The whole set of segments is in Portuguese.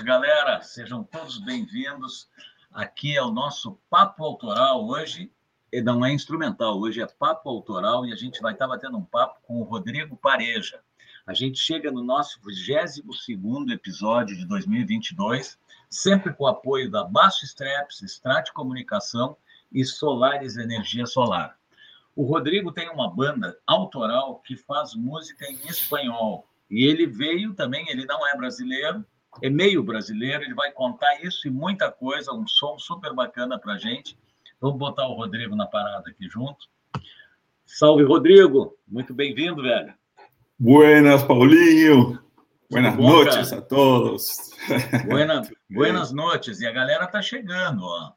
noite, galera. Sejam todos bem-vindos. Aqui é o nosso papo autoral. Hoje não é instrumental, hoje é papo autoral e a gente vai estar batendo um papo com o Rodrigo Pareja. A gente chega no nosso 22 episódio de 2022, sempre com o apoio da Baixo Straps, Strat Comunicação e Solares Energia Solar. O Rodrigo tem uma banda autoral que faz música em espanhol. E ele veio também, ele não é brasileiro, é meio brasileiro, ele vai contar isso e muita coisa, um som super bacana para gente. Vamos botar o Rodrigo na parada aqui junto. Salve, Rodrigo! Muito bem-vindo, velho. Buenas, Paulinho! Buenas bom, noches cara? a todos. Buena, buenas noches. E a galera tá chegando, ó.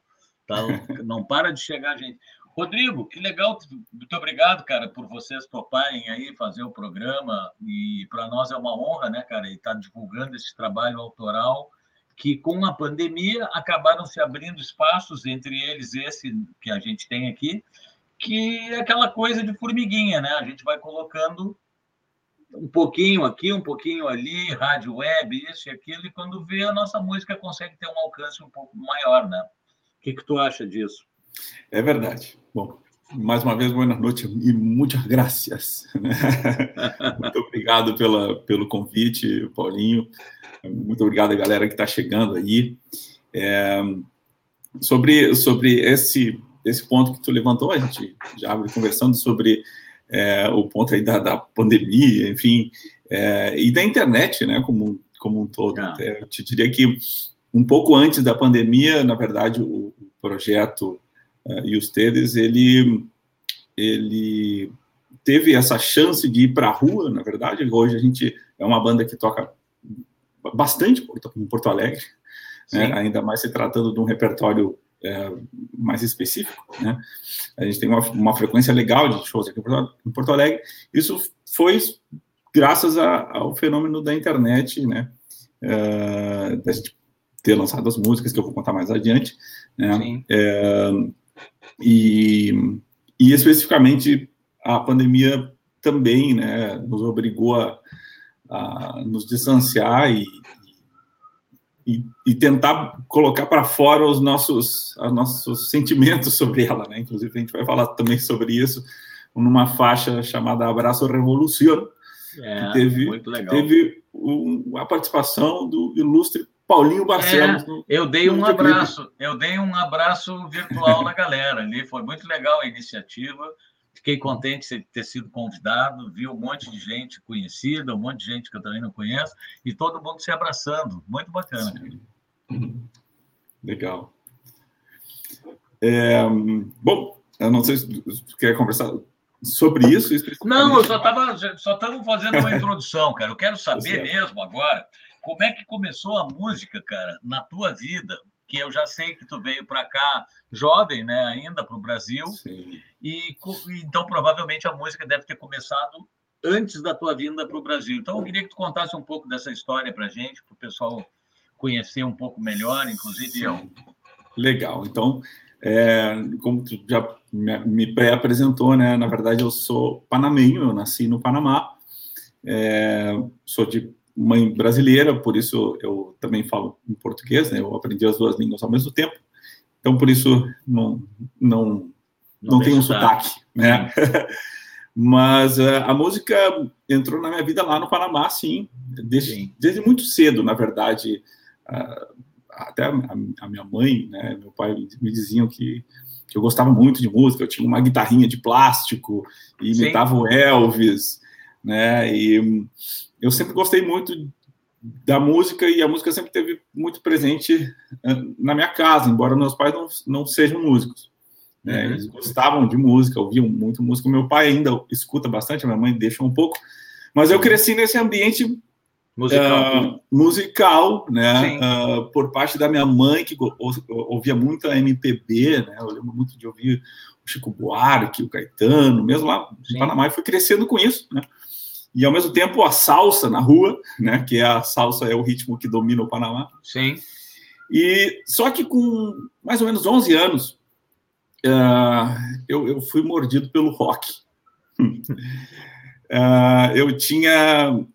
Tá, não para de chegar, gente. Rodrigo, que legal. Muito obrigado, cara, por vocês toparem aí fazer o programa. E para nós é uma honra, né, cara, estar tá divulgando esse trabalho autoral que com a pandemia acabaram se abrindo espaços, entre eles esse que a gente tem aqui, que é aquela coisa de formiguinha, né? A gente vai colocando um pouquinho aqui, um pouquinho ali, rádio web, isso e aquilo, e quando vê a nossa música consegue ter um alcance um pouco maior, né? O que, que tu acha disso? É verdade. Bom, mais uma vez, boa noite e muitas graças. Muito obrigado pela, pelo convite, Paulinho. Muito obrigado, galera que está chegando aí. É, sobre sobre esse, esse ponto que tu levantou, a gente já abre conversando sobre é, o ponto aí da, da pandemia, enfim, é, e da internet, né, como, como um todo. Ah. Eu te diria que um pouco antes da pandemia, na verdade, o, o projeto e os Teles, ele, ele teve essa chance de ir para a rua, na verdade. Hoje a gente é uma banda que toca bastante em Porto Alegre, né? ainda mais se tratando de um repertório é, mais específico. Né? A gente tem uma, uma, frequência legal de shows aqui em Porto Alegre. Isso foi graças a, ao fenômeno da internet, né? É, da gente ter lançado as músicas que eu vou contar mais adiante, né? É, e, e especificamente a pandemia também, né? Nos obrigou a a nos distanciar e, e, e tentar colocar para fora os nossos, os nossos sentimentos sobre ela, né? Inclusive, a gente vai falar também sobre isso numa faixa chamada Abraço Revolução, é, que teve, teve um, a participação do ilustre Paulinho Barcelos. É, eu dei um abraço, eu dei um abraço virtual na galera ali, foi muito legal a iniciativa. Fiquei contente de ter sido convidado, vi um monte de gente conhecida, um monte de gente que eu também não conheço, e todo mundo se abraçando. Muito bacana. Uhum. Legal. É, bom, eu não sei se você quer conversar sobre isso. Não, eu só estava só fazendo uma introdução, cara. Eu quero saber mesmo agora como é que começou a música, cara, na tua vida que eu já sei que tu veio para cá jovem, né, ainda para o Brasil, Sim. e então provavelmente a música deve ter começado antes da tua vinda para o Brasil. Então eu queria que tu contasse um pouco dessa história para gente, para o pessoal conhecer um pouco melhor, inclusive Sim. eu. Legal. Então, é, como tu já me pré-apresentou, né, na verdade eu sou panamenho, eu nasci no Panamá, é, sou de mãe brasileira, por isso eu também falo em português, né? Eu aprendi as duas línguas ao mesmo tempo. Então, por isso, não, não, não, não tem um sotaque, né? Mas uh, a música entrou na minha vida lá no Panamá, sim, desde, desde muito cedo, na verdade. Uh, até a, a, minha mãe, né, meu pai me diziam que, que eu gostava muito de música. Eu tinha uma guitarrinha de plástico e imitava o Elvis, né? E eu sempre gostei muito da música e a música sempre teve muito presente eh, na minha casa, embora meus pais não, não sejam músicos. Né? Uhum. Eles gostavam de música, ouviam muito música. Meu pai ainda escuta bastante, minha mãe deixa um pouco. Mas eu cresci nesse ambiente musical, uh, musical né? Uh, por parte da minha mãe, que ouvia muito a MPB, né? Eu lembro muito de ouvir o Chico Buarque, o Caetano, mesmo lá no Panamá, e fui crescendo com isso, né? e ao mesmo tempo a salsa na rua, né? Que é a salsa é o ritmo que domina o Panamá. Sim. E só que com mais ou menos 11 anos uh, eu, eu, fui mordido pelo rock. uh, eu tinha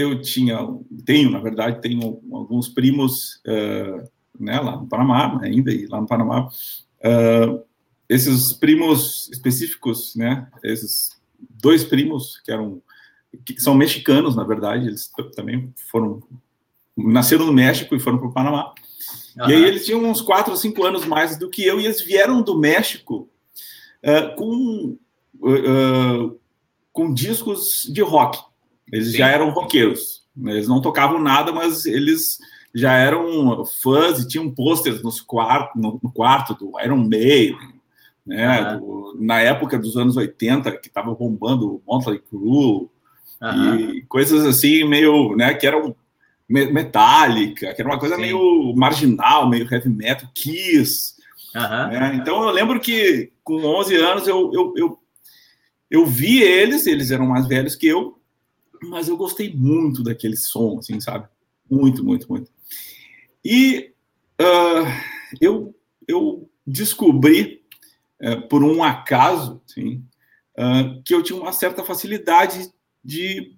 eu tinha, tenho, na verdade, tenho alguns primos uh, né, lá no Panamá, ainda, e lá no Panamá. Uh, esses primos específicos, né, esses dois primos que eram que são mexicanos, na verdade, eles também foram nasceram no México e foram para o Panamá. Uhum. E aí eles tinham uns quatro ou cinco anos mais do que eu e eles vieram do México uh, com com discos de rock. Eles Sim. já eram roqueiros. Eles não tocavam nada, mas eles já eram fãs e tinham posters nos quarto, no, no quarto do Iron Maiden, né? Do, na época dos anos 80, que estava bombando o Motley Crue, e coisas assim, meio, né, que eram metálica, que era uma coisa Sim. meio marginal, meio heavy metal, Kiss. Uhum. Né? Então eu lembro que com 11 anos eu, eu, eu, eu vi eles, eles eram mais velhos que eu, mas eu gostei muito daquele som, assim, sabe? Muito, muito, muito. E uh, eu, eu descobri, uh, por um acaso, assim, uh, que eu tinha uma certa facilidade de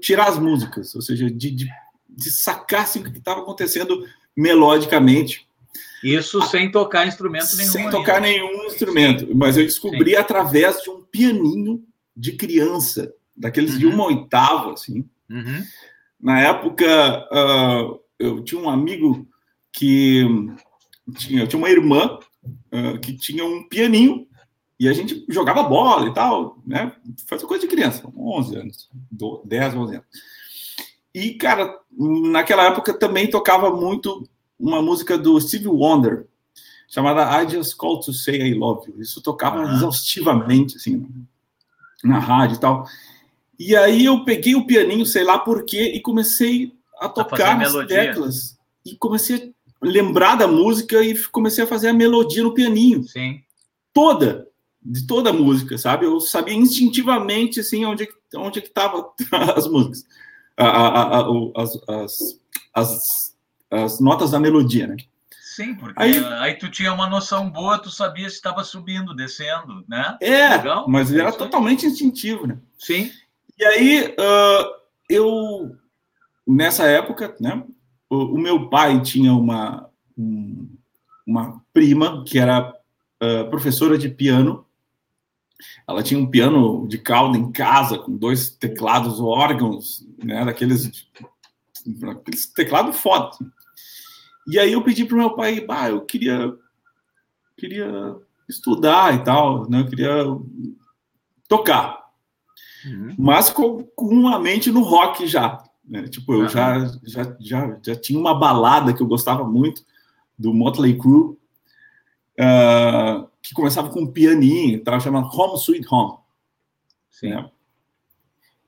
tirar as músicas, ou seja, de, de, de sacar assim, o que estava acontecendo melodicamente. Isso sem tocar instrumento nenhum. Sem tocar ainda. nenhum instrumento, mas eu descobri Sim. através de um pianinho de criança daqueles uhum. de uma oitava, assim. Uhum. Na época, uh, eu tinha um amigo que tinha, eu tinha uma irmã uh, que tinha um pianinho e a gente jogava bola e tal, né? Fazia coisa de criança, 11 anos, 10, 11 anos. E, cara, naquela época também tocava muito uma música do Steve Wonder, chamada I Just Call to Say I Love You. Isso tocava exaustivamente, assim, na rádio e tal. E aí eu peguei o pianinho, sei lá por quê, e comecei a tocar a nas teclas. E comecei a lembrar da música e comecei a fazer a melodia no pianinho. Sim. Toda, de toda a música, sabe? Eu sabia instintivamente, assim, onde, onde é que estavam as músicas. A, a, a, as, as, as, as notas da melodia, né? Sim, porque aí, aí tu tinha uma noção boa, tu sabia se estava subindo, descendo, né? É, Legal? mas era totalmente instintivo, né? Sim. E aí, uh, eu, nessa época, né, o, o meu pai tinha uma, um, uma prima que era uh, professora de piano. Ela tinha um piano de cauda em casa, com dois teclados órgãos, né, daqueles, aqueles teclado foda. E aí eu pedi para o meu pai, ah, eu queria, queria estudar e tal, né, eu queria tocar. Uhum. Mas com, com uma mente no rock já. Né? Tipo, eu uhum. já, já, já, já tinha uma balada que eu gostava muito, do Motley Crue, uh, que começava com um pianinho, estava chamando Home Sweet Home. Sim. Né?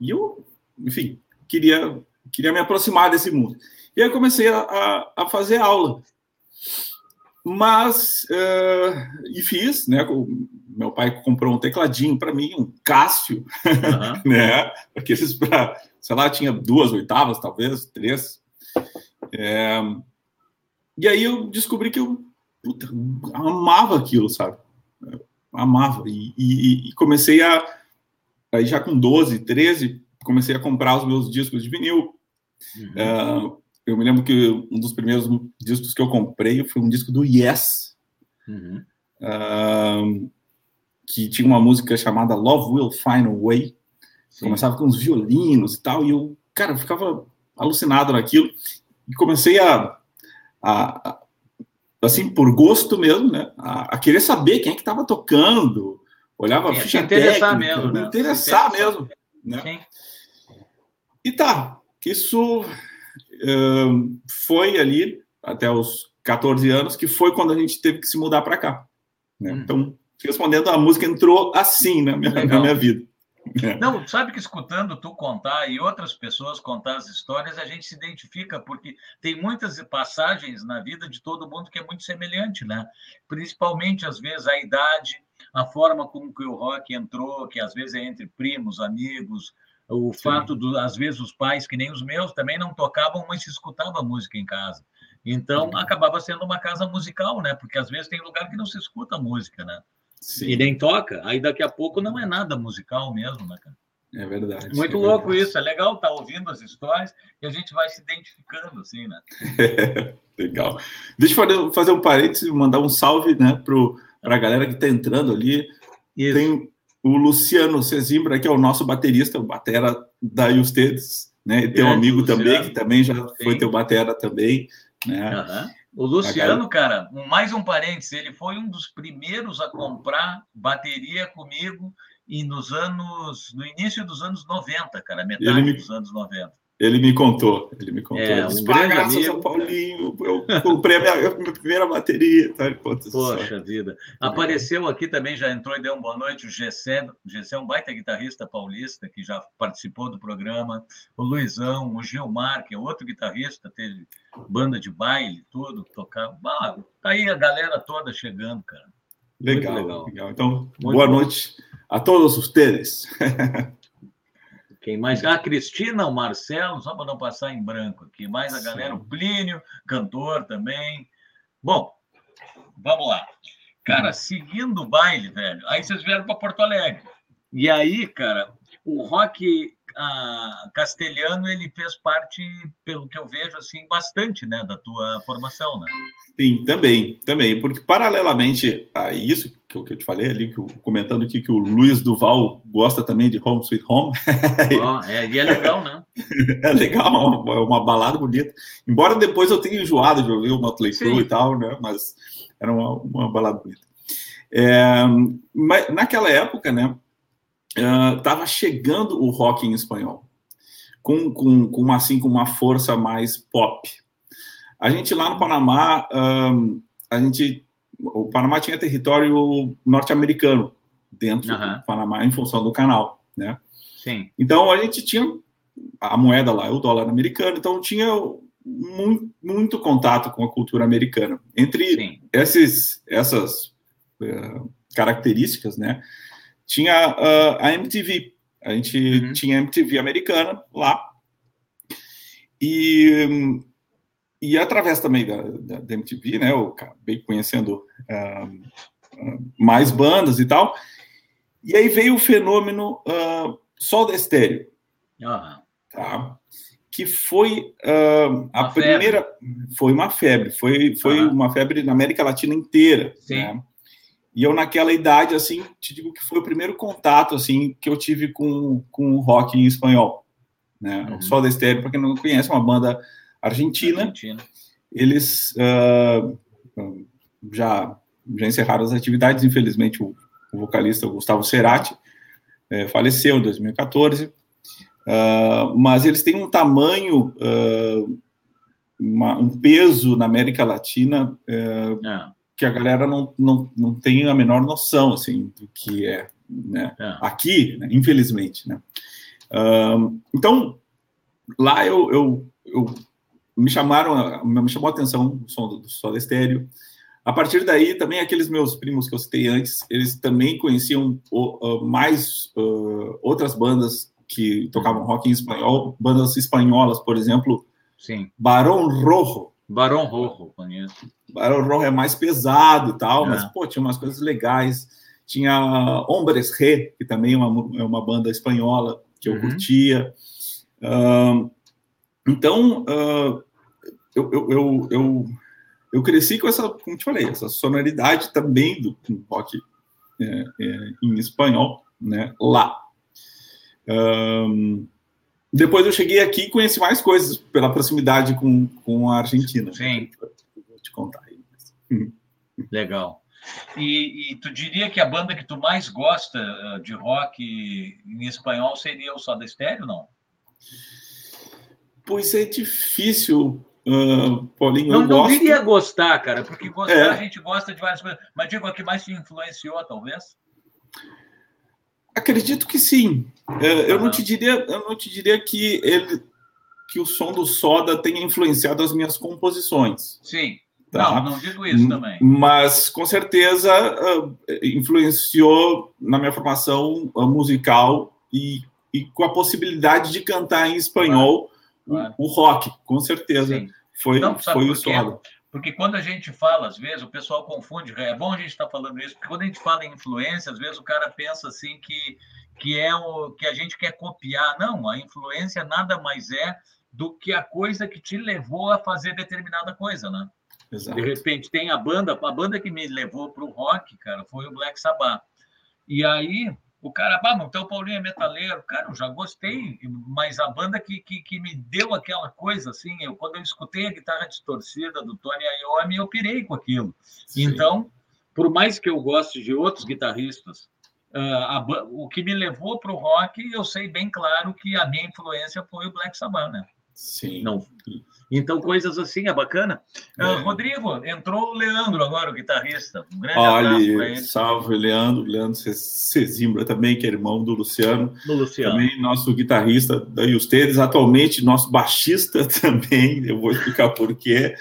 E eu, enfim, queria, queria me aproximar desse mundo. E aí eu comecei a, a, a fazer aula. Mas, uh, e fiz, né? Meu pai comprou um tecladinho para mim, um Cássio, uhum. né? Aqueles para, sei lá, tinha duas oitavas, talvez, três. É, e aí eu descobri que eu puta, amava aquilo, sabe? Eu amava. E, e, e, comecei a. Aí já com 12, 13, comecei a comprar os meus discos de vinil. Uhum. Uh, eu me lembro que um dos primeiros discos que eu comprei foi um disco do Yes, uhum. uh, que tinha uma música chamada Love Will Find a Way. Começava com uns violinos e tal, e eu, cara, eu ficava alucinado naquilo. E comecei a, a, a assim, por gosto mesmo, né, a, a querer saber quem é que estava tocando, olhava a ficha interessar técnica, mesmo, né? interessar, interessar mesmo, né? Sim. E tá, isso foi ali até os 14 anos, que foi quando a gente teve que se mudar para cá. Né? Hum. Então, respondendo, a música entrou assim na minha, na minha vida. É. Não, sabe que escutando tu contar e outras pessoas contar as histórias, a gente se identifica, porque tem muitas passagens na vida de todo mundo que é muito semelhante, né? Principalmente, às vezes, a idade, a forma como que o rock entrou, que às vezes é entre primos, amigos, o Sim. fato, do, às vezes, os pais, que nem os meus, também não tocavam, mas se escutava música em casa. Então, uhum. acabava sendo uma casa musical, né? Porque às vezes tem lugar que não se escuta música, né? Sim. E nem toca. Aí daqui a pouco não é nada musical mesmo, né, cara? É verdade. Muito é louco verdade. isso, é legal estar tá ouvindo as histórias e a gente vai se identificando, assim, né? legal. Deixa eu fazer um parênteses, mandar um salve né, para a galera que está entrando ali. Isso. Tem o Luciano Cezimbra, que é o nosso baterista, o batera da Ustedes, né? E tem um amigo Luciano. também, que também já Sim. foi teu batera também, né? Uhum. O Luciano, cara, mais um parênteses, ele foi um dos primeiros a comprar bateria comigo e nos anos, no início dos anos 90, cara, metade me, dos anos 90. Ele me contou, ele me contou. É, um grande amigo. São Paulinho, eu comprei a minha, a minha primeira bateria. Tá, Poxa vida. Apareceu aqui também, já entrou e deu uma boa noite, o Gessé, o Gessé é um baita guitarrista paulista, que já participou do programa, o Luizão, o Gilmar, que é outro guitarrista, teve banda de baile, tudo, tocava. Ah, tá aí a galera toda chegando, cara. Legal, legal. legal. Então, Muito boa bom. noite a todos vocês. Quem mais? Ah, a Cristina, o Marcelo, só para não passar em branco aqui. Mais a galera, o Plínio, cantor também. Bom, vamos lá. Cara, seguindo o baile, velho, aí vocês vieram para Porto Alegre. E aí, cara, o rock a Castelhano ele fez parte, pelo que eu vejo, assim, bastante, né, da tua formação, né? Sim, também, também, porque paralelamente a isso que eu, que eu te falei ali, que eu, comentando aqui que o Luiz Duval gosta também de Home Sweet Home. Oh, é, e é legal, né? é legal, uma, uma, balada bonita. Embora depois eu tenha enjoado de ouvir o Motley Crue e tal, né? Mas era uma, uma balada bonita. É, mas naquela época, né? Estava uh, chegando o rock em espanhol, com, com, com, uma, assim, com uma força mais pop. A gente lá no Panamá, um, a gente, o Panamá tinha território norte-americano dentro uhum. do Panamá em função do canal, né? Sim. Então a gente tinha a moeda lá, o dólar americano, então tinha muito, muito contato com a cultura americana. Entre esses, essas uh, características, né? Tinha uh, a MTV. A gente uhum. tinha a MTV americana lá. E, e através também da, da, da MTV, né, eu acabei conhecendo uh, mais bandas e tal. E aí veio o fenômeno uh, Sol da Estéreo. Uhum. Tá? Que foi uh, a primeira. Foi uma febre, foi, foi uma febre na América Latina inteira. Sim. Né? E eu, naquela idade, assim, te digo que foi o primeiro contato, assim, que eu tive com, com rock em espanhol. Né? Uhum. O Sol da Estéreo, para quem não conhece, é uma banda argentina. Argentina. Eles uh, já, já encerraram as atividades, infelizmente, o, o vocalista Gustavo Cerati é, faleceu em 2014. Uh, ah, mas eles têm um tamanho, uh, uma, um peso na América Latina uh, que a galera não, não, não tem a menor noção assim do que é, né? É. aqui, né? infelizmente, né? Um, então lá eu, eu, eu, me chamaram, me chamou a atenção o som do, do Soda Estéreo. A partir daí, também aqueles meus primos que eu citei antes, eles também conheciam uh, mais uh, outras bandas que tocavam rock em espanhol, bandas espanholas, por exemplo, Sim. Barão Rojo, Barão Rojo, conheço. Barão Rojo é mais pesado e tal, é. mas, pô, tinha umas coisas legais. Tinha Hombres Re, que também é uma, é uma banda espanhola que eu uhum. curtia. Uh, então, uh, eu, eu, eu, eu, eu, cresci com essa, como te falei, essa sonoridade também do rock é, é, em espanhol, né, lá. Um, depois eu cheguei aqui e conheci mais coisas pela proximidade com, com a Argentina. Sim. Vou te contar aí. Legal. E, e, tu diria que a banda que tu mais gosta uh, de rock em espanhol seria o Soda Stereo, não? Pois é difícil, uh, Paulinho. Não, não gosto... diria gostar, cara, porque gostar é. a gente gosta de várias coisas. Mas digo, a que mais te influenciou, talvez? Acredito que sim. É, eu não te diria, eu não te diria que ele, que o som do Soda tenha influenciado as minhas composições. Sim. Tá? Não, não digo isso também. Mas com certeza uh, influenciou na minha formação uh, musical e, e, com a possibilidade de cantar em espanhol claro, claro. O, o, rock, com certeza. Sim. Foi, não, foi o Soda. Porque quando a gente fala, às vezes, o pessoal confunde. É bom a gente estar tá falando isso, porque quando a gente fala em influência, às vezes o cara pensa assim que, que é o que a gente quer copiar. Não, a influência nada mais é do que a coisa que te levou a fazer determinada coisa, né? Exato. De repente tem a banda, a banda que me levou para o rock, cara, foi o Black Sabbath. E aí o cara, ah, então o Paulinho é metaleiro. Cara, eu já gostei, mas a banda que, que, que me deu aquela coisa, assim, eu, quando eu escutei a guitarra distorcida do Tony Iommi, eu pirei com aquilo. Sim. Então, por mais que eu goste de outros guitarristas, uh, a, o que me levou para o rock, eu sei bem claro que a minha influência foi o Black Sabbath, né? Sim. Não. Então, coisas assim, é bacana. Uh, é. Rodrigo, entrou o Leandro agora, o guitarrista. Um grande Olha. Salve, Leandro. Leandro Cezimbra também, que é irmão do Luciano. Do Luciano. Também nosso guitarrista da Justedes, atualmente nosso baixista também. Eu vou explicar por quê.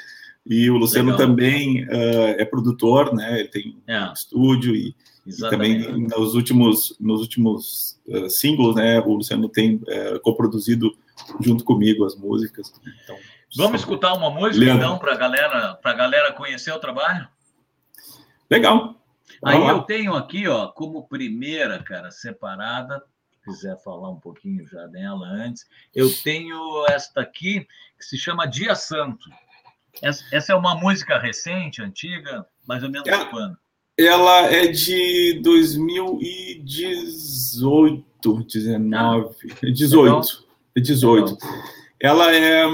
E o Luciano Legal. também uh, é produtor, né? Ele tem é. um estúdio e, e, também nos últimos, nos últimos uh, singles, né? O Luciano tem uh, coproduzido junto comigo as músicas. Então, Vamos só... escutar uma música Leandro. então para galera, para galera conhecer o trabalho. Legal. Aí eu tenho aqui, ó, como primeira, cara, separada, quiser falar um pouquinho já dela antes, eu tenho esta aqui que se chama Dia Santo. Essa, essa é uma música recente, antiga, mais ou menos é, quando? Ela é de 2018, 19, ah, 18. 18. Ela é,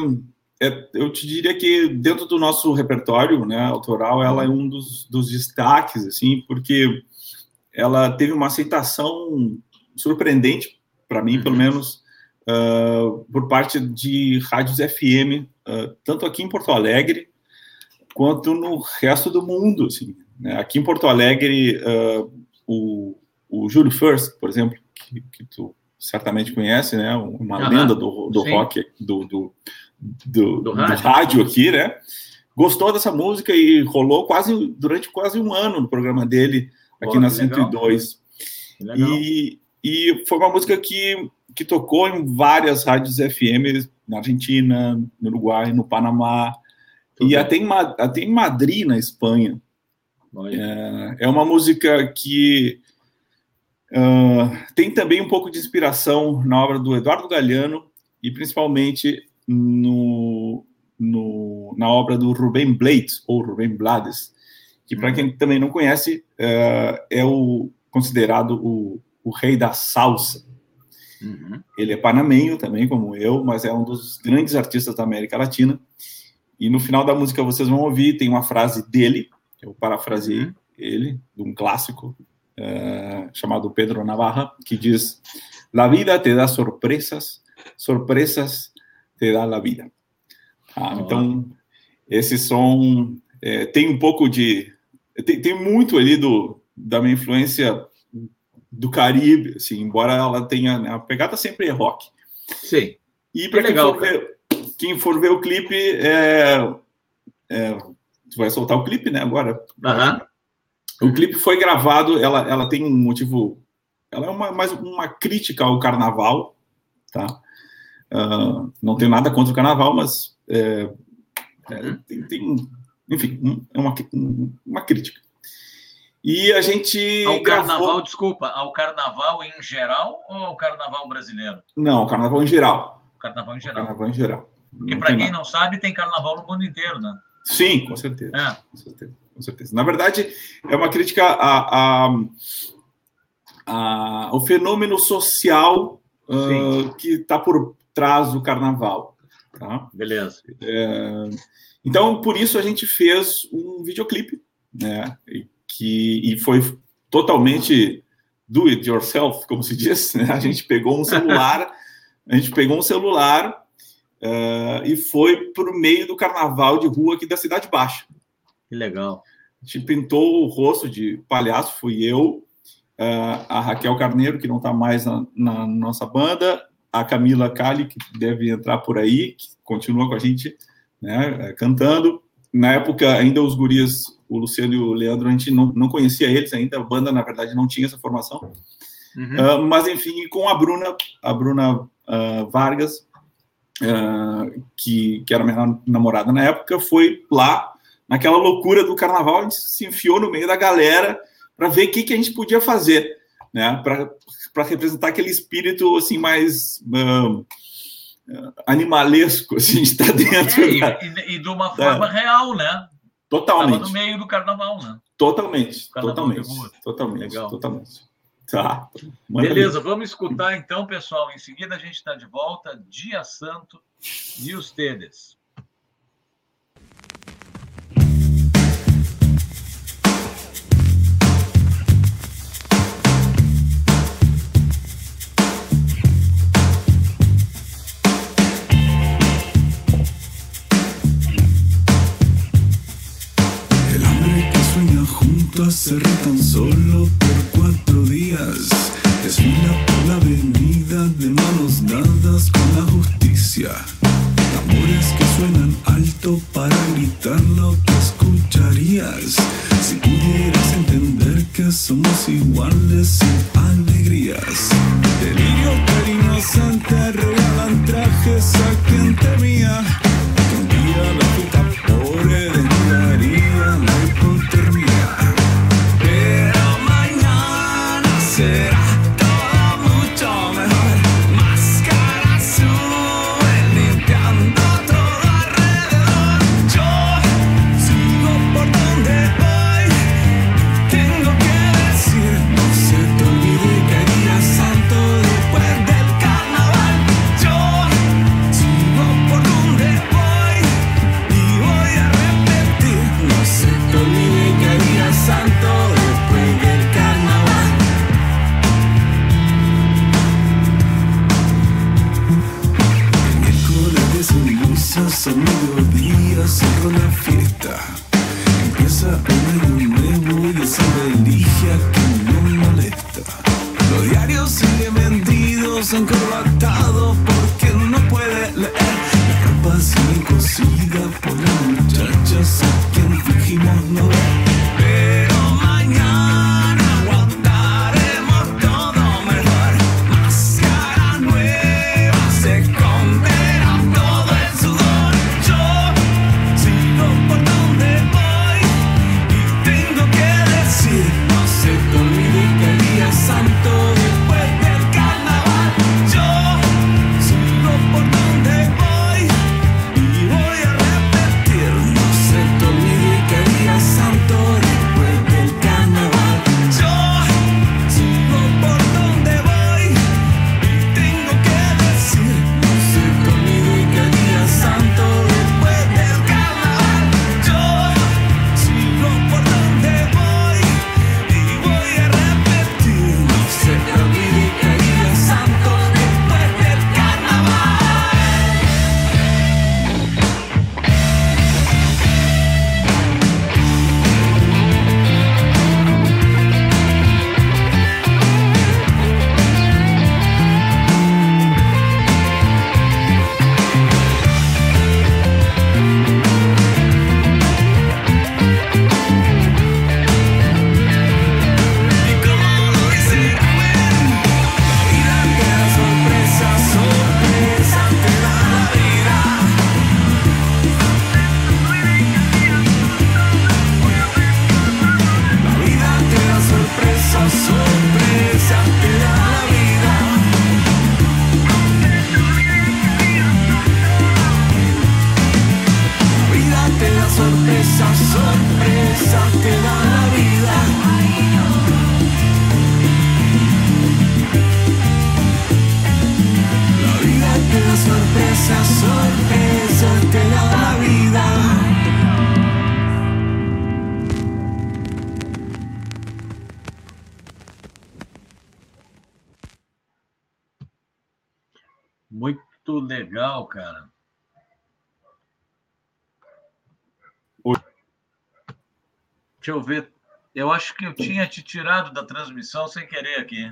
é, eu te diria que dentro do nosso repertório, né, autoral, ela é um dos, dos destaques, assim, porque ela teve uma aceitação surpreendente para mim, pelo uhum. menos, uh, por parte de rádios FM, uh, tanto aqui em Porto Alegre quanto no resto do mundo. Assim, né? Aqui em Porto Alegre, uh, o, o Júlio First, por exemplo, que, que tu certamente conhece, né? Uma uhum. lenda do, do rock, do, do, do, do rádio. rádio aqui, né? Gostou dessa música e rolou quase durante quase um ano no programa dele aqui Pô, na 102. Legal. E, e foi uma música que que tocou em várias rádios FM na Argentina, no Uruguai, no Panamá Tudo e até em, até em Madrid, na Espanha. É, é, uma música que uh, tem também um pouco de inspiração na obra do Eduardo Galeano e principalmente no, no, na obra do Rubem Blades, ou Rubem Blades, que para quem também não conhece, uh, é o considerado o, o rei da salsa. Uhum. Ele é panamenho também, como eu, mas é um dos grandes artistas da América Latina. E no final da música vocês vão ouvir, tem uma frase dele, eu parafraseei uhum. ele, de um clássico chamado Pedro Navarra, que diz: La vida te dá surpresas, surpresas te dá la vida. Ah, oh. Então, esse som é, tem um pouco de. Tem, tem muito ali do, da minha influência do Caribe, assim, embora ela tenha né, a pegada sempre é rock. Sim. E para quem, for ver, quem for ver o clipe, é, é, tu vai soltar o clipe, né? Agora. Uhum. O clipe foi gravado, ela, ela tem um motivo, ela é uma, mais uma crítica ao carnaval, tá? Uh, não tenho nada contra o carnaval, mas é, é, tem, tem, enfim, um, é uma, uma crítica. E a gente. Ao carnaval, gravou... desculpa, ao carnaval em geral ou ao carnaval brasileiro? Não, carnaval em geral. Carnaval em geral. Carnaval em geral. Porque, para quem nada. não sabe, tem carnaval no mundo inteiro, né? Sim, com certeza. É. Com certeza. Com certeza. Na verdade, é uma crítica a, a, a ao fenômeno social uh, que está por trás do carnaval. Tá? Beleza. É, então, por isso a gente fez um videoclipe, né? que e foi totalmente do it yourself, como se diz. Né? A gente pegou um celular, a gente pegou um celular uh, e foi para o meio do carnaval de rua aqui da Cidade Baixa. Que legal. A gente pintou o rosto de palhaço, fui eu, uh, a Raquel Carneiro, que não está mais na, na, nossa banda, a Camila Cali, que deve entrar por aí, que continua com a gente né, cantando. Na época, ainda os gurias o Luciano e o Leandro, a gente não, não conhecia eles ainda, a banda, na verdade, não tinha essa formação. Uhum. Uh, mas, enfim, com a Bruna, a Bruna uh, Vargas, uh, que, que era minha namorada na época, foi lá, naquela loucura do carnaval, a gente se enfiou no meio da galera para ver o que, que a gente podia fazer. né? Para representar aquele espírito assim mais uh, animalesco, assim, está dentro. É, da, e, e, de uma forma da... real, né? Totalmente. Estava no meio do carnaval, né? Totalmente, totalmente, totalmente, Legal. totalmente. Tá. Beleza, vamos escutar então, pessoal. Em seguida a gente está de volta. Dia Santo e os Tedes. se tan solo por cuatro días. Desfila por la avenida de manos dadas con la justicia. Tambores que suenan alto para gritar lo que escucharías. Si pudieras entender que somos iguales sin alegrías. Deixa eu ver. Eu acho que eu tinha te tirado da transmissão sem querer aqui.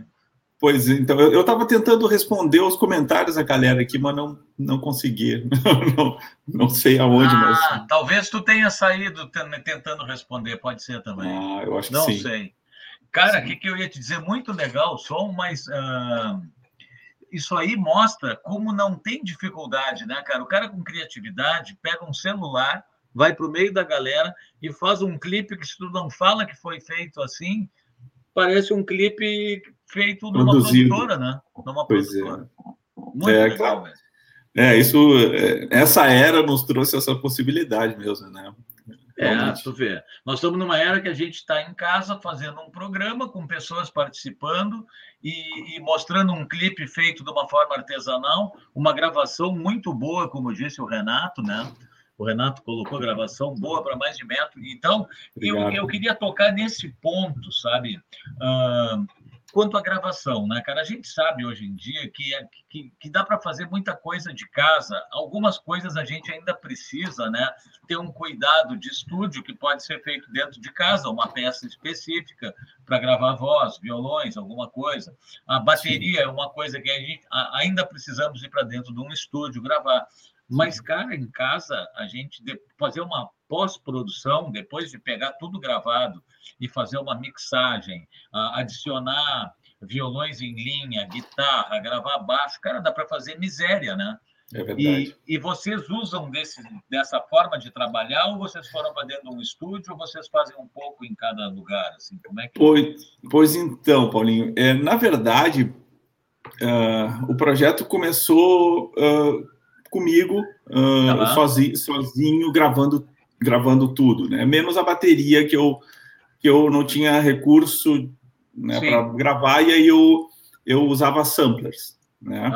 Pois então, eu estava tentando responder os comentários da galera aqui, mas não, não consegui. não, não sei aonde, ah, mas. Talvez tu tenha saído tentando responder, pode ser também. Ah, eu acho que não sim. Não sei. Cara, o que, que eu ia te dizer? Muito legal o som, mas uh, isso aí mostra como não tem dificuldade, né, cara? O cara com criatividade pega um celular vai para o meio da galera e faz um clipe que, se tu não fala que foi feito assim, parece um clipe feito numa Produzido. produtora, né? Numa pois é. produtora. É. Muito é, legal. É, isso, é, essa era nos trouxe essa possibilidade mesmo, né? É, tu vê. Nós estamos numa era que a gente está em casa fazendo um programa com pessoas participando e, e, mostrando um clipe feito de uma forma artesanal, uma gravação muito boa, como disse o Renato, né? O Renato colocou gravação boa para mais de metro. Então, eu, eu queria tocar nesse ponto, sabe? Uh, quanto à gravação, né, cara? A gente sabe hoje em dia que, é, que, que dá para fazer muita coisa de casa. Algumas coisas a gente ainda precisa, né? Ter um cuidado de estúdio que pode ser feito dentro de casa, uma peça específica para gravar voz, violões, alguma coisa. A bateria Sim. é uma coisa que a gente ainda precisamos ir para dentro de um estúdio gravar. Mas, cara, em casa, a gente fazer uma pós-produção, depois de pegar tudo gravado e fazer uma mixagem, adicionar violões em linha, guitarra, gravar baixo, cara, dá para fazer miséria, né? É. E, e vocês usam desse, dessa forma de trabalhar ou vocês foram para dentro de um estúdio ou vocês fazem um pouco em cada lugar? Assim, como é que... pois, pois então, Paulinho, é, na verdade, uh, o projeto começou uh, comigo, uh, sozinho, sozinho, gravando gravando tudo, né? Menos a bateria que eu que eu não tinha recurso né, para gravar e aí eu eu usava samplers, né?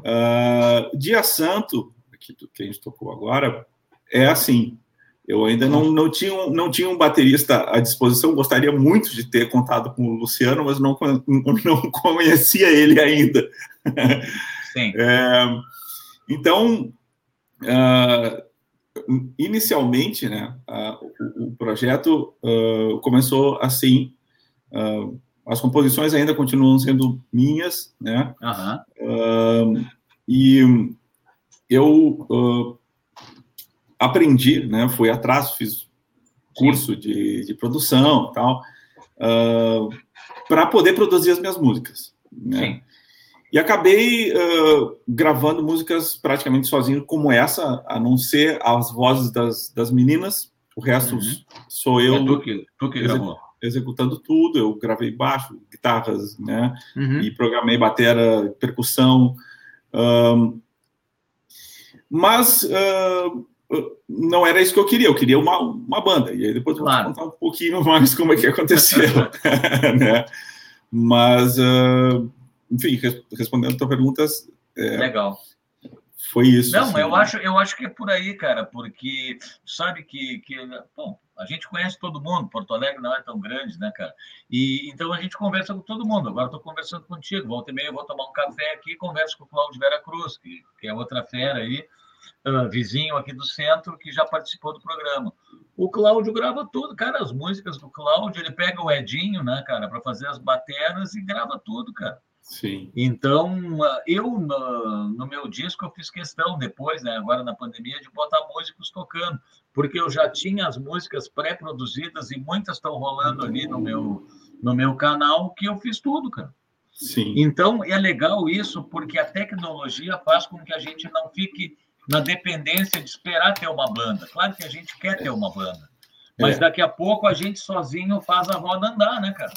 Uh, Dia Santo, que, que a gente tocou agora, é assim. Eu ainda não, não, tinha, não tinha um baterista à disposição. Gostaria muito de ter contato com o Luciano, mas não, não conhecia ele ainda. Sim. É, então, uh, inicialmente, né, o, o, projeto uh, começou assim. Uh, as composições ainda continuam sendo minhas, né? Uhum. Uh, e eu aprendi, né? Fui atrás, fiz curso de, de produção, tal, para poder produzir as minhas músicas. Né? Sim. E acabei uh, gravando músicas praticamente sozinho, como essa, a não ser as vozes das, das meninas. O resto uhum. sou eu. É tu que, tu que gravou. Executando tudo. Eu gravei baixo, guitarras, né? Uhum. E programei bateria, percussão. Um, mas uh, não era isso que eu queria. Eu queria uma, uma banda. E aí depois claro. eu vou contar um pouquinho mais como é que aconteceu. né? Mas... Uh, enfim, respondendo a tua pergunta. É, Legal. Foi isso. Não, assim, eu, né? acho, eu acho que é por aí, cara, porque sabe que, que bom, a gente conhece todo mundo, Porto Alegre não é tão grande, né, cara? E então a gente conversa com todo mundo. Agora estou conversando contigo, volta e meia eu vou tomar um café aqui e converso com o Cláudio Vera Cruz, que, que é outra fera aí, uh, vizinho aqui do centro, que já participou do programa. O Cláudio grava tudo, cara, as músicas do Cláudio, ele pega o Edinho, né, cara, para fazer as bateras e grava tudo, cara. Sim. Então, eu, no, no, meu disco, eu fiz questão depois, né, agora na pandemia, de botar músicos tocando, porque eu já tinha as músicas pré-produzidas e muitas estão rolando ali no meu, no meu canal, que eu fiz tudo, cara. Sim. Então, é legal isso, porque a tecnologia faz com que a gente não fique na dependência de esperar ter uma banda. Claro que a gente quer ter uma banda, mas é. daqui a pouco a gente sozinho faz a roda andar, né, cara?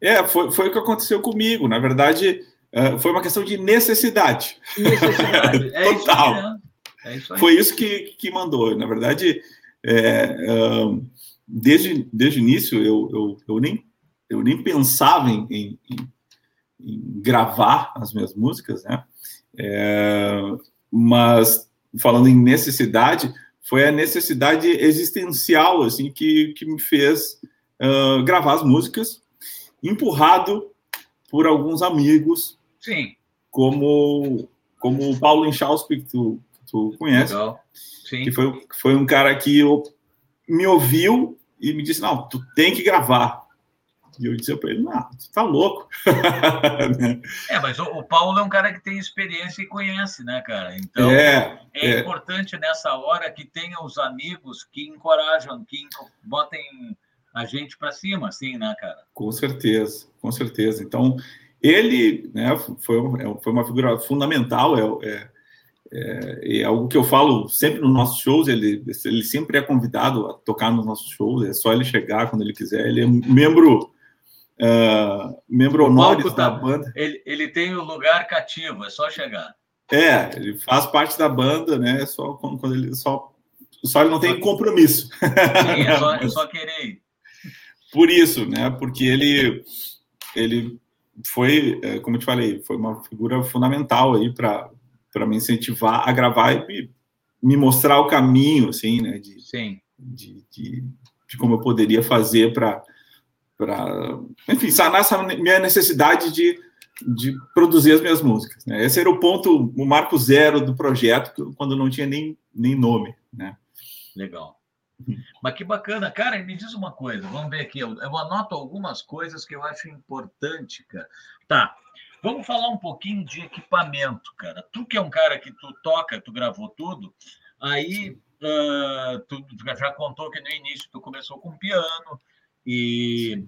É, foi, foi o que aconteceu comigo. Na verdade, uh, foi uma questão de necessidade. Necessidade. É Total. Isso né? é isso foi isso que, que mandou. Na verdade, é, uh, desde, desde o início, eu, eu, eu, nem, eu nem pensava em, em, em gravar as minhas músicas, né? É, mas, falando em necessidade, foi a necessidade existencial assim que, que me fez uh, gravar as músicas empurrado por alguns amigos, Sim. como como o Paulo Inchauspe, que tu, tu conhece, que foi, foi um cara que eu, me ouviu e me disse, não, tu tem que gravar. E eu disse para ele, não, tu tá louco. é, mas o, o, Paulo é um cara que tem experiência e conhece, né, cara? Então, é, é, é. importante nessa hora que tenha os amigos que encorajam, que botem a gente para cima, assim, né, cara? Com certeza, com certeza. Então, ele né, foi, é, foi uma figura fundamental, é, é, é, é, algo que eu falo sempre nos nossos shows, ele, ele sempre é convidado a tocar nos nossos shows, é só ele chegar quando ele quiser, ele é membro uh, membro honoris tá, da banda. Ele, ele tem o lugar cativo, é só chegar. É, ele faz parte da banda, né? Só quando, quando ele só, só ele não tem compromisso. Sim, é só, é só querer ir. Por isso, né? Porque ele ele foi, é, como eu te falei, foi uma figura fundamental aí para para me incentivar a gravar e me mostrar o caminho, assim, né? De, Sim. De, de, de como eu poderia fazer para para, enfim, sanar essa minha necessidade de, de produzir as minhas músicas. Né? Esse era o ponto, o marco zero do projeto, quando não tinha nem, nem nome. Né? Legal. Mas que bacana, cara, me diz uma coisa, vamos ver aqui, eu, eu anoto algumas coisas que eu acho importante, cara. Tá, vamos falar um pouquinho de equipamento, cara. Tu que é um cara que tu toca, tu gravou tudo, aí uh, tu já contou que no início tu começou com piano, e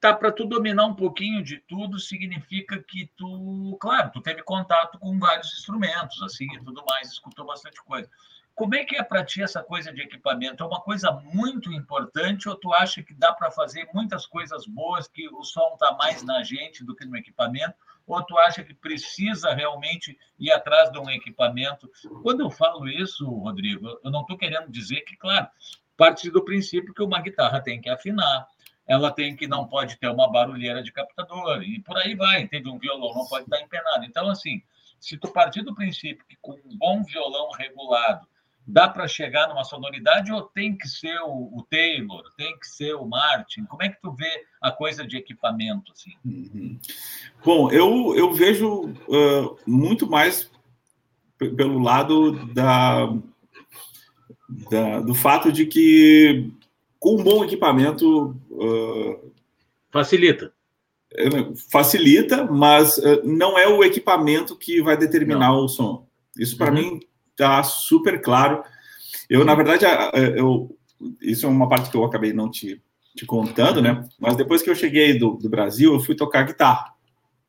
tá para tu dominar um pouquinho de tudo significa que tu, claro, tu teve contato com vários instrumentos assim e tudo mais, escutou bastante coisa. Como é que é para ti essa coisa de equipamento? É uma coisa muito importante ou tu acha que dá para fazer muitas coisas boas que o som está mais na gente do que no equipamento? Ou tu acha que precisa realmente ir atrás de um equipamento? Quando eu falo isso, Rodrigo, eu não estou querendo dizer que, claro, parte do princípio que uma guitarra tem que afinar, ela tem que não pode ter uma barulheira de captador e por aí vai. Teve um violão não pode estar empenado. Então assim, se tu partir do princípio que com um bom violão regulado dá para chegar numa sonoridade ou tem que ser o, o, Taylor, tem que ser o Martin? Como é que tu vê a coisa de equipamento assim? Uhum. Bom, eu, eu vejo uh, muito mais pelo lado da da, do fato de que com um bom equipamento uh, facilita é, facilita, mas uh, não é o equipamento que vai determinar não. o som. Isso para uhum. mim está super claro. Eu na verdade eu isso é uma parte que eu acabei não te, te contando, né? Mas depois que eu cheguei do, do Brasil, eu fui tocar guitarra.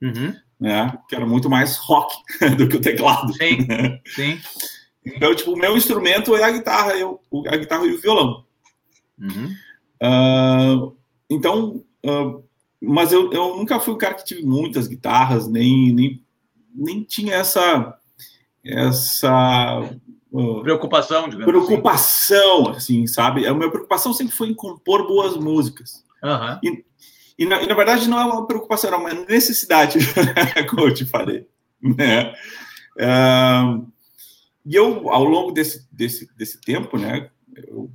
Uhum. Né? Que era muito mais rock do que o teclado. Sim, sim. Então, tipo, o meu instrumento é a guitarra, eu, a guitarra e o violão. Uhum. Uh, então, uh, mas eu, eu nunca fui um cara que tive muitas guitarras, nem, nem, nem tinha essa essa uh, preocupação, digamos preocupação, assim. assim. sabe? A minha preocupação sempre foi em compor boas músicas. Uhum. E, e, na, e, na, verdade não é uma preocupação, é uma necessidade, como eu te falei. Né? Uh, e eu, ao longo desse, desse, desse tempo, né, eu,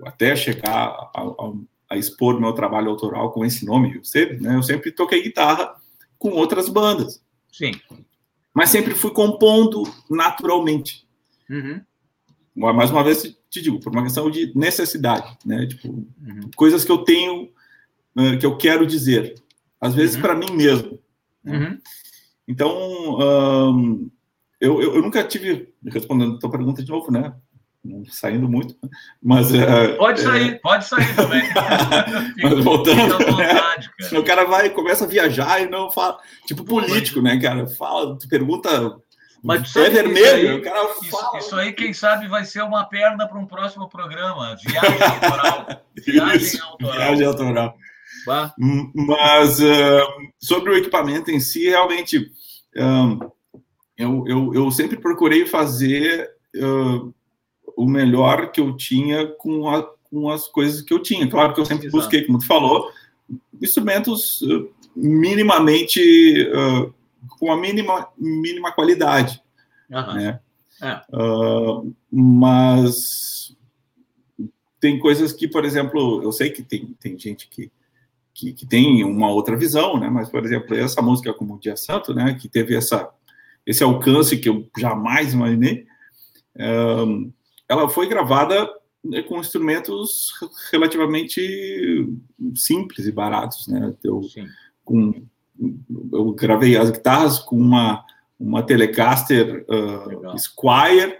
eu até chegar a, a, a, expor meu trabalho autoral com esse nome, eu sempre, né, eu sempre toquei guitarra com outras bandas. Sim. Mas sempre fui compondo naturalmente. Uhum. Mais uma vez te digo, por uma questão de necessidade, né? Tipo, uhum. coisas que eu tenho, que eu quero dizer, às vezes uhum. para mim mesmo. Né? Uhum. Então, eu, eu, eu, nunca tive, respondendo a tua pergunta de novo, né? Saindo muito, mas. É, pode sair, é... pode sair também. mas voltando. Vontade, né? O cara vai começa a viajar e não fala. Tipo político, né, cara? Fala, tu pergunta. Mas é vermelho, aí, o cara fala. Isso, isso, aí, quem sabe, vai ser uma perna para um próximo programa. Viagem autoral. Viagem isso, autoral. Viagem autoral. Bah. Mas uh, sobre o equipamento em si, realmente. Um, eu, eu, eu sempre procurei fazer uh, o melhor que eu tinha com, a, com as coisas que eu tinha. Claro que eu sempre Exato. busquei, como tu falou, instrumentos uh, minimamente uh, com a mínima, mínima qualidade. Uhum. Né? É. mas tem coisas que, por exemplo, eu sei que tem, tem gente que, que, que, tem uma outra visão, né? Mas, por exemplo, essa música como Dia Santo, né? Que teve essa esse alcance que eu jamais imaginei. Um, ela foi gravada né, com instrumentos relativamente simples e baratos, né? Eu, com, eu gravei as guitarras com uma, uma Telecaster uh, Squire,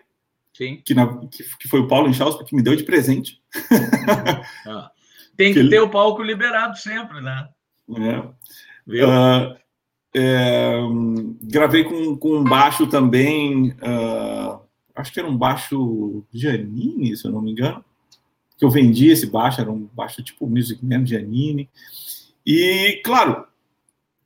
que, na, que, que, foi o Paulo Inchauspe que me deu de presente. Ah. Tem que, que ter o palco liberado sempre, né? É. Uh, é, gravei com, com baixo também, uh, acho que era um baixo Giannini, se eu não me engano, que eu vendi esse baixo, era um baixo tipo Music Man Giannini. E, claro,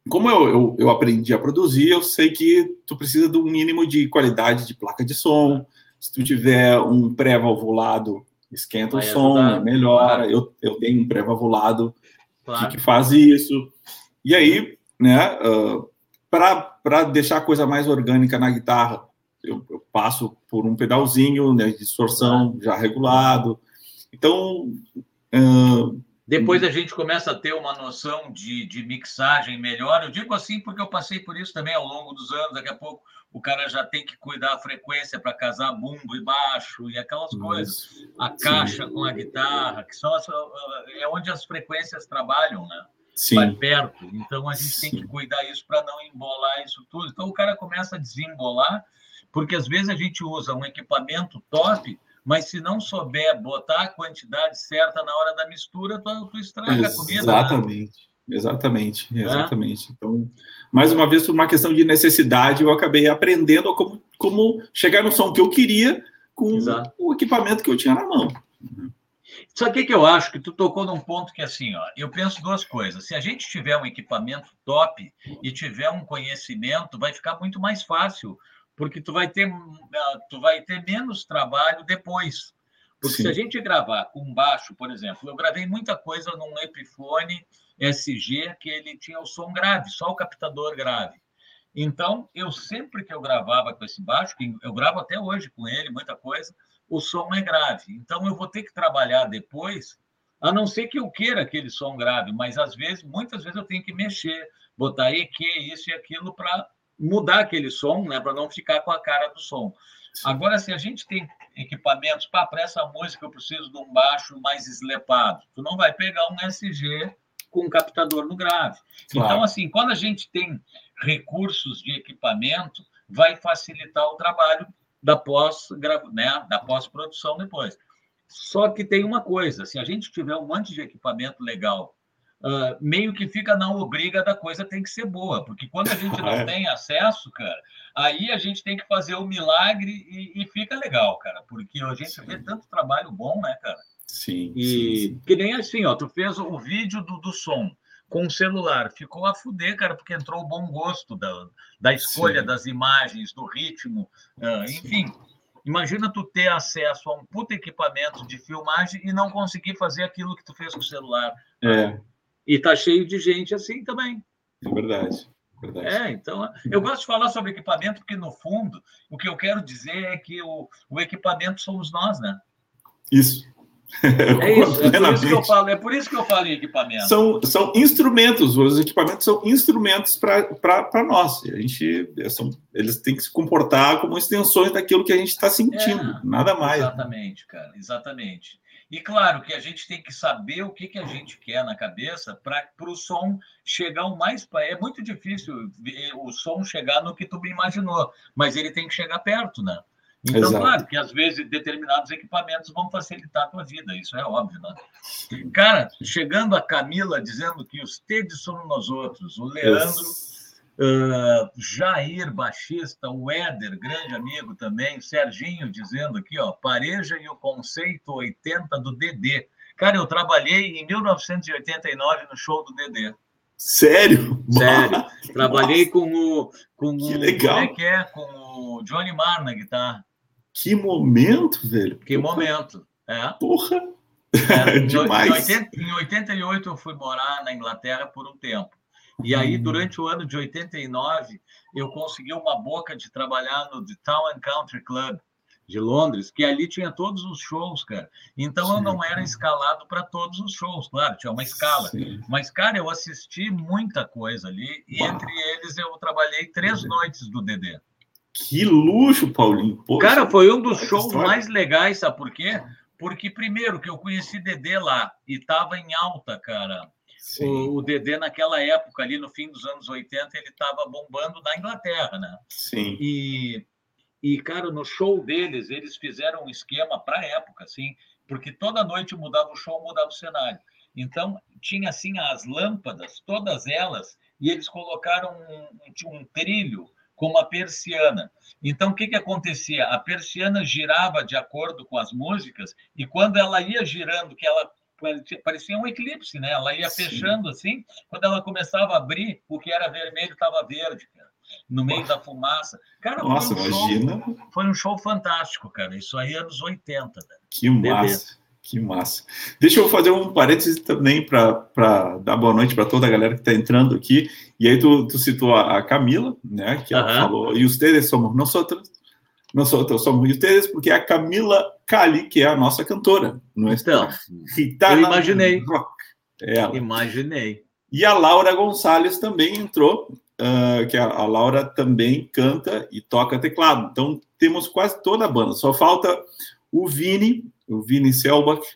como eu, eu, eu, aprendi a produzir, eu sei que tu precisa de um mínimo de qualidade de placa de som. Se tu tiver um pré-valvulado, esquenta Vai o som, ajudar. melhora. Eu, eu tenho um pré-valvulado claro. que, que, faz isso. E aí, né, uh, para deixar a coisa mais orgânica na guitarra, eu, eu passo por um pedalzinho né, de distorção já regulado. Então, uh, depois a gente começa a ter uma noção de, de mixagem melhor. Eu digo assim porque eu passei por isso também ao longo dos anos. Daqui a pouco o cara já tem que cuidar a frequência para casar bumbo e baixo e aquelas coisas. A caixa Sim. com a guitarra, que são as, é onde as frequências trabalham, né? Sim. Vai perto. Então a gente Sim. tem que cuidar isso para não embolar isso tudo. Então o cara começa a desembolar, porque às vezes a gente usa um equipamento top mas se não souber botar a quantidade certa na hora da mistura, tu, tu estraga a comida. Exatamente. Né? Exatamente, exatamente. É? Então, mais uma vez, por uma questão de necessidade, eu acabei aprendendo como, como chegar no som que eu queria com Exato. o equipamento que eu tinha na mão. Sabe o que, que eu acho? Que tu tocou num ponto que assim, ó, eu penso duas coisas. Se a gente tiver um equipamento top e tiver um conhecimento, vai ficar muito mais fácil porque tu vai ter, ah, tu vai ter menos trabalho depois. Porque Sim. se a gente gravar com baixo, por exemplo, eu gravei muita coisa num Epiphone SG que ele tinha o som grave, só o captador grave. Então, eu sempre que eu gravava com esse baixo, que eu gravo até hoje com ele, muita coisa, o som é grave. Então, eu vou ter que trabalhar depois, a não ser que eu queira aquele som grave, mas às vezes, muitas vezes eu tenho que mexer, botar EQ, isso e aquilo para mudar aquele som, né, para não ficar com a cara do som. Agora, se a gente tem equipamentos, para essa música eu preciso de um baixo mais eslepado, tu não vai pegar um SG com um captador no grave. Claro. Então, assim, quando a gente tem recursos de equipamento, vai facilitar o trabalho da pós, né, da pós-produção depois. Só que tem uma coisa, se a gente tiver um monte de equipamento legal uh, meio que fica na obriga da coisa tem que ser boa, porque quando a gente não tem acesso, cara, aí a gente tem que fazer o milagre e, e fica legal, cara, porque a gente sim. vê tanto trabalho bom, né, cara? Sim. E sim, sim. que nem assim, ó, tu fez o vídeo do, do som com o celular. Ficou a fuder, cara, porque entrou o bom gosto da, da escolha Sim. das imagens, do ritmo, uh, enfim. Imagina tu ter acesso a um puta equipamento de filmagem e não conseguir fazer aquilo que tu fez com o celular. É. E está cheio de gente assim também. É verdade. Verdade. É, então eu gosto de falar sobre equipamento porque no fundo o que eu quero dizer é que o, o equipamento somos nós, né? Isso. É isso, é por isso que eu falo, é por isso que eu falo em equipamento. São, são instrumentos, os equipamentos são instrumentos para nós. A gente, são, eles têm que se comportar como extensões daquilo que a gente está sentindo, é, nada mais. Exatamente, cara, exatamente. E claro que a gente tem que saber o que, que a gente quer na cabeça para o som chegar o mais. É muito difícil o som chegar no que tu me imaginou, mas ele tem que chegar perto, né? Então, Exato. claro que às vezes determinados equipamentos vão facilitar a tua vida, isso é óbvio, né? Cara, chegando a Camila dizendo que os tedes somos nós outros, o Leandro. Uh, Jair, baixista, o Éder, grande amigo também, Serginho dizendo aqui, ó, pareja e o conceito 80 do DD. Cara, eu trabalhei em 1989 no show do DD. Sério? Sério. Trabalhei com o. Com que o, legal. Como é que é? Com o Johnny Marr na guitarra. Que momento, velho. Que Porra. momento. É. Porra! É, Demais. Em, 80, em 88 eu fui morar na Inglaterra por um tempo. E aí, uhum. durante o ano de 89, eu consegui uma boca de trabalhar no The Town and Country Club de Londres, que ali tinha todos os shows, cara. Então Sim. eu não era escalado para todos os shows, claro, tinha uma escala. Sim. Mas, cara, eu assisti muita coisa ali, e Uau. entre eles eu trabalhei três noites do Dedé. Que luxo, Paulinho. Poxa, cara, foi um dos shows história. mais legais, sabe por quê? Porque, primeiro, que eu conheci Dedé lá e estava em alta, cara. O, o Dedé, naquela época, ali no fim dos anos 80, ele estava bombando na Inglaterra, né? Sim. E, e, cara, no show deles, eles fizeram um esquema para a época, assim, porque toda noite mudava o show, mudava o cenário. Então, tinha, assim, as lâmpadas, todas elas, e eles colocaram um, um, um trilho com uma persiana. Então, o que, que acontecia? A persiana girava de acordo com as músicas, e quando ela ia girando, que ela parecia um eclipse, né? Ela ia Sim. fechando assim, quando ela começava a abrir, o que era vermelho estava verde, cara, no meio da fumaça. Cara, Nossa, foi um imagina. Show, foi um show fantástico, cara. Isso aí anos 80, né? Que massa. Que massa. Deixa eu fazer um parênteses também para dar boa noite para toda a galera que está entrando aqui. E aí tu, tu citou a, a, Camila, né? Que ela falou, e ustedes somos nosotros, nosotros somos ustedes, porque é a Camila Cali, que é a nossa cantora. Não é então, eu imaginei. É ela. Imaginei. E a Laura Gonçalves também entrou, uh, que a, a Laura também canta e toca teclado. Então temos quase toda a banda. Só falta o Vini, o Vini Selbach,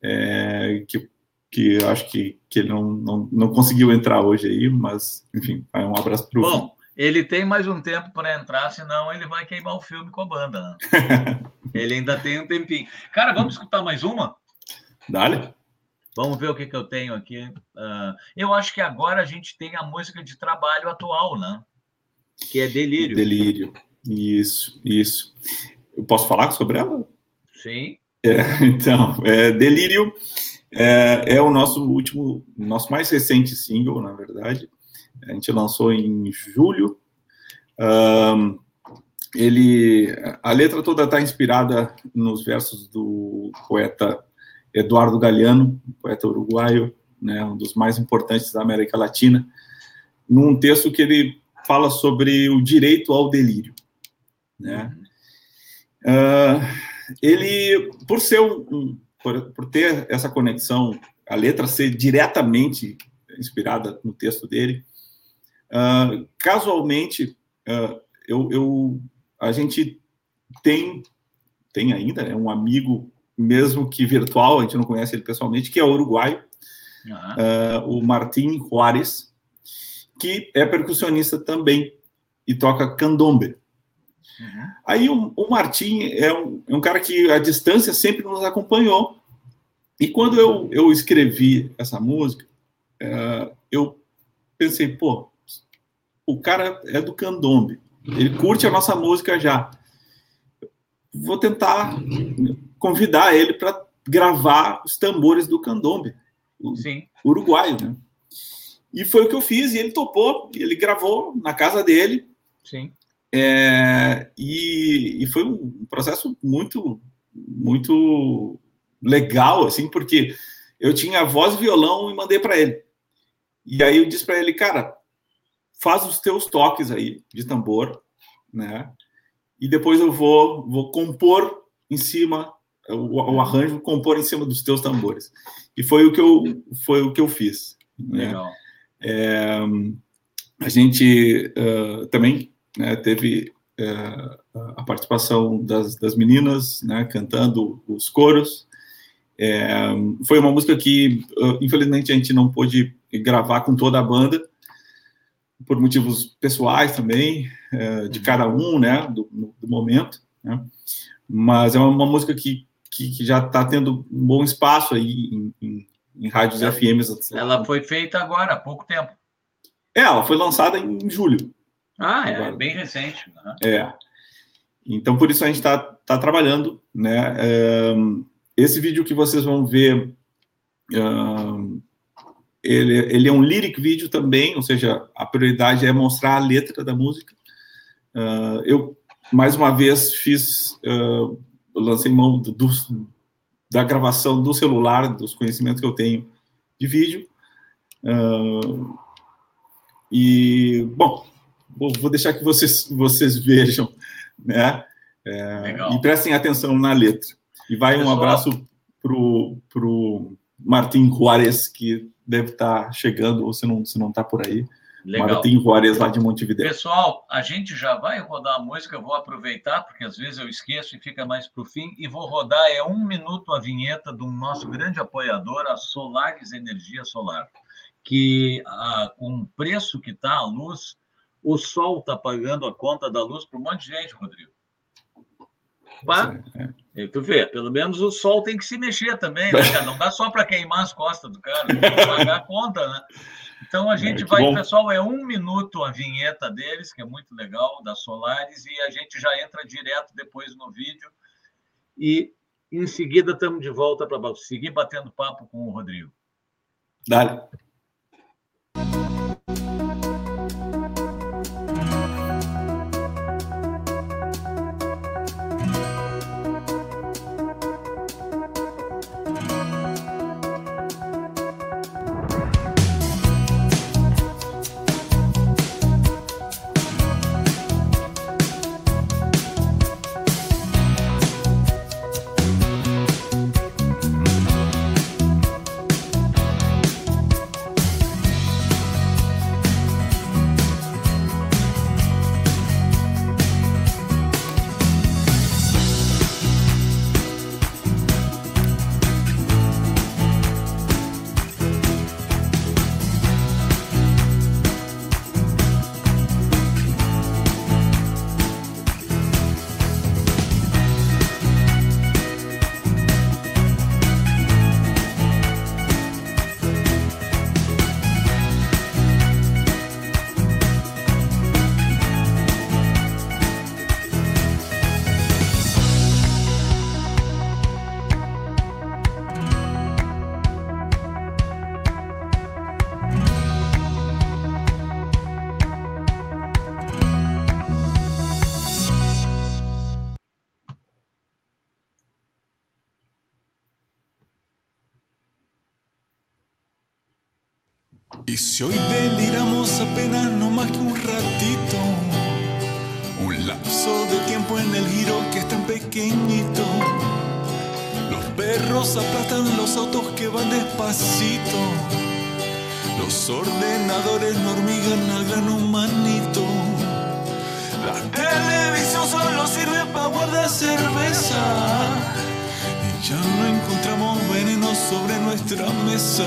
é, que, que acho que, que ele não, não, não conseguiu entrar hoje aí, mas, enfim, um abraço para o Bom. Ele tem mais um tempo para entrar, senão ele vai queimar o filme com a banda. Né? ele ainda tem um tempinho. Cara, vamos escutar mais uma? Dale. Vamos ver o que, que eu tenho aqui. Uh, eu acho que agora a gente tem a música de trabalho atual, né? Que é Delírio. Delírio. Isso, isso. Eu posso falar sobre ela? Sim. É, então, é, Delírio é, é, o nosso último, nosso mais recente single, na verdade. A gente lançou em julho. Um, ele, a letra toda está inspirada nos versos do poeta Eduardo Galeano, poeta uruguaio, né, um dos mais importantes da América Latina, num texto que ele fala sobre o direito ao delírio, né? Uh, ele, por ser um, por, por, ter essa conexão, a letra ser diretamente inspirada no texto dele, uh, casualmente, uh, eu, eu, a gente tem, tem ainda né, um amigo, mesmo que virtual, a gente não conhece ele pessoalmente, que é uruguaio, uhum. uh, o Martim Juárez, que é percussionista também e toca candombe. Uhum. Aí o, o Martim é um, é um, cara que a distância sempre nos acompanhou. E quando eu, eu escrevi essa música, eu pensei, pô, o cara é do candombe, ele curte a nossa música já. Vou tentar convidar ele para gravar os tambores do candombe, Sim. uruguaio, né? E foi o que eu fiz, e ele topou, ele gravou na casa dele. Sim. É, e, e, foi um processo muito, muito legal, assim, porque eu tinha voz e violão e mandei para ele. E aí eu disse para ele, cara, faz os teus toques aí de tambor, né? E depois eu vou, vou compor em cima o, o arranjo, compor em cima dos teus tambores. E foi o que eu, foi o que eu fiz. Né? Legal. É, a gente uh, também né, teve é, a participação das, das meninas, né, cantando os coros. É, foi uma música que, infelizmente, a gente não pôde gravar com toda a banda, por motivos pessoais também, é, de uhum. cada um, né, do, do momento. Né? Mas é uma, uma música que, que, que já está tendo um bom espaço aí em, em, em rádios ela, FMs. Ela foi feita agora, há pouco tempo. É, ela foi lançada em julho. Ah, é, agora. bem recente. Uhum. É. Então, por isso a gente está tá trabalhando, né? Um, esse vídeo que vocês vão ver, um, ele, ele é um lyric vídeo também, ou seja, a prioridade é mostrar a letra da música. Uh, eu, mais uma vez, fiz, uh, lancei mão do, do, da gravação do celular, dos conhecimentos que eu tenho de vídeo. Uh, e, bom, vou deixar que vocês, vocês vejam, né? É, e prestem atenção na letra. E vai Pessoal, um abraço pro, pro Martim Juarez, que deve estar tá chegando, ou se não se não está por aí. Legal. Martim Juarez, lá de Montevideo. Pessoal, a gente já vai rodar a música, eu vou aproveitar, porque às vezes eu esqueço e fica mais para o fim, e vou rodar, é um minuto a vinheta do nosso grande apoiador, a Solares Energia Solar, que a, com o preço que está a luz, o sol está pagando a conta da luz para um monte de gente, Rodrigo. Opa! é. é. tu vê, pelo menos o sol tem que se mexer também, né, cara? Não dá só para queimar as costas do cara, tem que pagar a conta, né? Então a é, gente é, vai, bom. pessoal, é um minuto a vinheta deles, que é muito legal, da Solares, e a gente já entra direto depois no vídeo. E em seguida estamos de volta para seguir batendo papo com o Rodrigo. Dale. Y si hoy deliramos apenas no más que un ratito, un lapso de tiempo en el giro que es tan pequeñito. Los perros aplastan los autos que van despacito. Los ordenadores no hormigan al gran humanito. La televisión solo sirve para guardar cerveza. Y ya no encontramos veneno sobre nuestra mesa.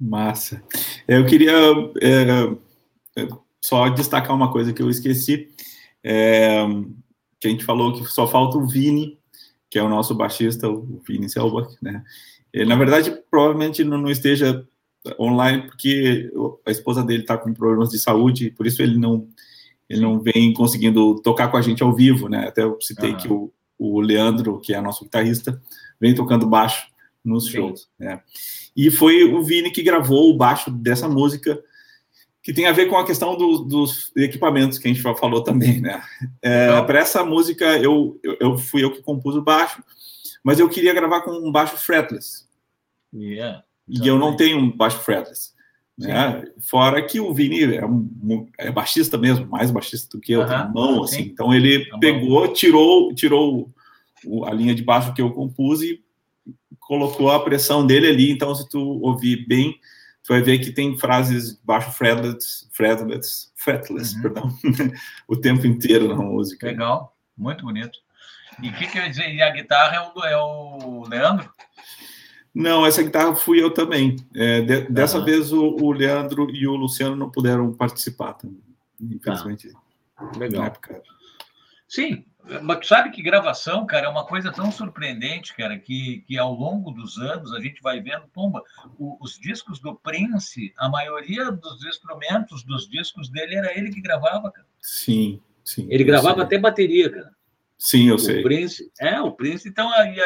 Massa. Eu queria é, só destacar uma coisa que eu esqueci. É, que a gente falou que só falta o Vini, que é o nosso baixista, o Vini Selbach, né? Ele, na verdade, provavelmente não, não esteja online porque a esposa dele está com problemas de saúde, por isso ele não ele não vem conseguindo tocar com a gente ao vivo, né? Até eu citei uhum. que o, o Leandro, que é nosso guitarrista, vem tocando baixo nos Sim. shows, né? E foi o Vini que gravou o baixo dessa música, que tem a ver com a questão do, dos equipamentos que a gente falou também, né? É, Para essa música, eu, eu, eu, fui eu que compus o baixo, mas eu queria gravar com um baixo fretless. Yeah, e eu não tenho um baixo fretless. Né? Fora que o Vini é, um, é baixista mesmo, mais baixista do que eu, tem mão, assim. Então ele tá pegou, tirou, tirou a linha de baixo que eu compus e colocou a pressão dele ali. Então, se tu ouvir bem, tu vai ver que tem frases baixo fretless, fretless, fretless, uhum. perdão, o tempo inteiro na música. Legal, muito bonito. E o que, que eu ia dizer? E a guitarra é o, é o Leandro? Não, essa guitarra fui eu também. É, de, dessa vez o, o, Leandro e o Luciano não puderam participar também, infelizmente. Ah, legal. Sim, mas tu sabe que gravação, cara, é uma coisa tão surpreendente, cara, que, que ao longo dos anos a gente vai vendo, pomba, o, os discos do Prince, a maioria dos instrumentos dos discos dele era ele que gravava, cara. Sim, sim. Ele gravava sei. até bateria, cara. Sim, eu o sei. Prince, é, o Prince, então, aí,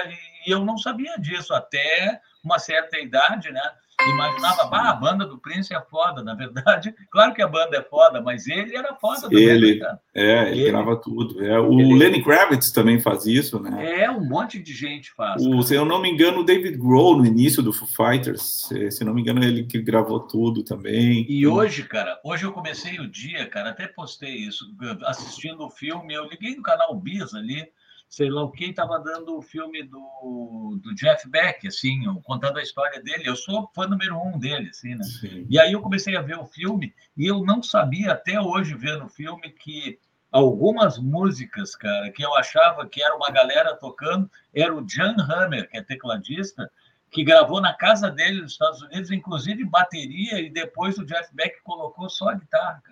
eu não sabia disso até uma certa idade, né? Imaginava, ah, a banda do Prince é foda, na verdade. Claro que a banda é foda, mas ele era foda também. Ele, né, é, ele, ele grava tudo. É, o ele, Lenny Kravitz também faz isso, né? É, um monte de gente faz. O, se eu não me engano, o David Grohl, no início do Foo Fighters, se, não me engano, ele que gravou tudo também. E hoje, cara, hoje eu comecei o dia, cara, até postei isso, assistindo o filme, eu liguei no canal Bis ali, sei lá o que, estava dando o filme do, do Jeff Beck, assim, contando a história dele. Eu sou fã número um dele, assim, né? Sim. E aí eu comecei a ver o filme e eu não sabia até hoje ver no filme que algumas músicas, cara, que eu achava que era uma galera tocando, era o Jan Hammer, que é tecladista, que gravou na casa dele nos Estados Unidos, inclusive bateria, e depois o Jeff Beck colocou só a guitarra, cara.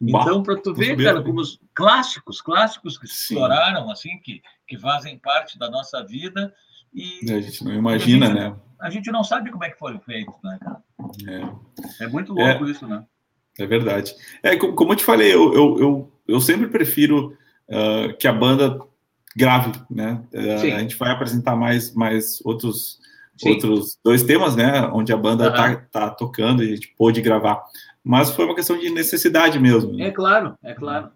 Então, para tu ver, cara, como os clássicos, clássicos que se estouraram, assim, que, que fazem parte da nossa vida. E a gente não imagina, a gente, né? A gente não sabe como é que foi feito, né, cara? É, é muito louco é, isso, né? É verdade. É, como eu te falei, eu, eu, eu, eu sempre prefiro uh, que a banda grave, né? Uh, a gente vai apresentar mais, mais outros, outros dois temas, né? Onde a banda uhum. tá, tá tocando e a gente pôde gravar mas foi uma questão de necessidade mesmo. Né? É claro, é claro.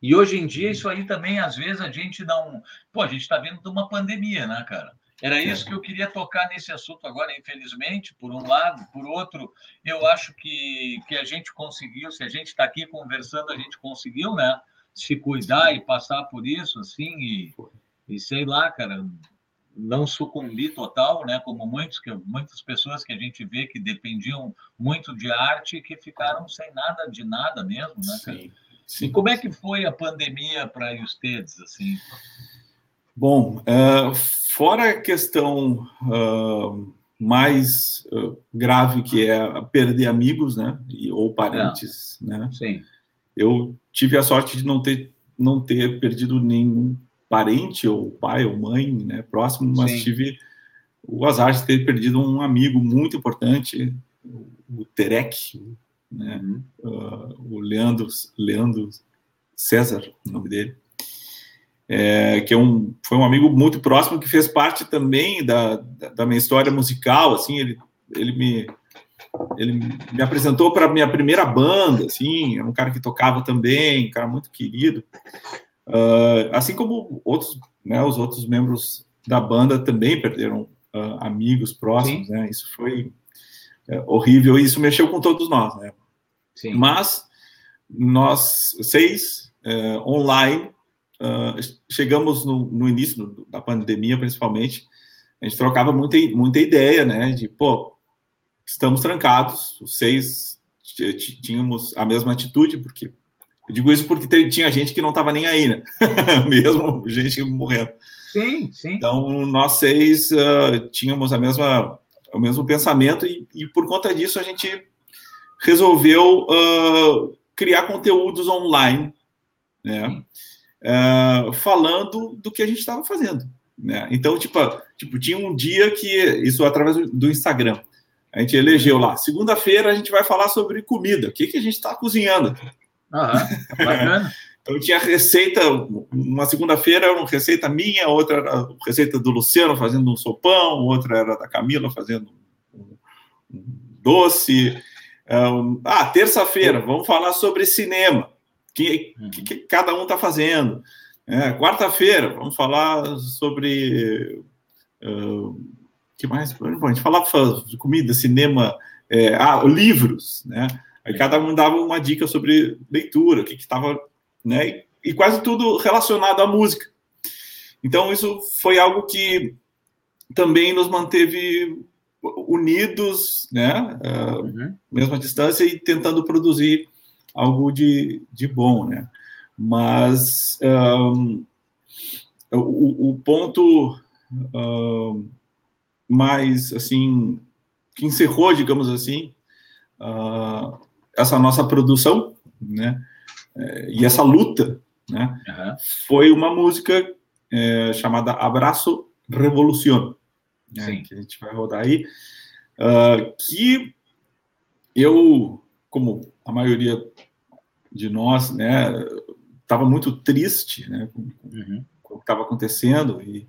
E hoje em dia, isso aí também, às vezes, a gente não. Pô, a gente está vendo de uma pandemia, né, cara? Era isso que eu queria tocar nesse assunto agora, infelizmente, por um lado. Por outro, eu acho que, que a gente conseguiu, se a gente está aqui conversando, a gente conseguiu, né? Se cuidar e passar por isso, assim, e, e sei lá, cara, não sucumbir total, né? Como muitos que muitas pessoas que a gente vê que dependiam muito de arte que ficaram sem nada de nada mesmo, né? Sim, sim. E como é que foi a pandemia para vocês, assim? Bom, uh, fora a questão uh, mais uh, grave que é perder amigos, né? E, ou parentes, é. né? Sim. Eu tive a sorte de não ter não ter perdido nenhum parente ou pai ou mãe, né, próximo, mas Sim. tive o azar de ter perdido um amigo muito importante, o Terek, né, uhum. uh, o Leandro, Leandro César, o nome dele, é, que é um, foi um amigo muito próximo que fez parte também da, da, da minha história musical, assim, ele, ele me ele me apresentou para minha primeira banda, assim, é um cara que tocava também, um cara muito querido. Uh, assim como outros, né, os outros membros da banda também perderam uh, amigos próximos, Sim. né? Isso foi é, horrível e isso mexeu com todos nós, né? Sim. Mas nós seis é, online uh, chegamos no, no início do, da pandemia, principalmente, a gente trocava muita, muita ideia, né? De pô, estamos trancados, os seis tínhamos a mesma atitude, porque Eu digo isso porque tinha gente que não estava nem aí, né? Mesmo gente morrendo. Sim, sim. Então, nós seis uh, tínhamos a mesma, o mesmo pensamento e, e, por conta disso a gente resolveu uh, criar conteúdos online, né? Uh, falando do que a gente estava fazendo. Né? Então, tipo, tipo, tinha um dia que, isso através do Instagram, a gente elegeu lá, segunda-feira a gente vai falar sobre comida, o que, que a gente está cozinhando. Aham, bacana. então tinha receita, uma segunda-feira era uma receita minha, outra era receita do Luciano fazendo um sopão, outra era da Camila fazendo um, um doce. ah, terça-feira, vamos falar sobre cinema, que, que, que cada um está fazendo. É, Quarta-feira, vamos falar sobre. Uh, que mais? Bom, a gente falava de comida, cinema, é, ah, livros, né? Aí cada um dava uma dica sobre leitura, o que estava. Né? E, quase tudo relacionado à música. Então, isso foi algo que também nos manteve unidos, né? Uh, uhum. Mesma distância e tentando produzir algo de, de bom, né? Mas um, o, o, ponto um, mais, assim, que encerrou, digamos assim, uh, essa nossa produção, né? É, e essa luta, né? Uhum. Foi uma música é, chamada Abraço Revolução, né? que a gente vai rodar aí, uh, que eu, como a maioria de nós, né, estava muito triste né, com, uhum. com o que estava acontecendo. E,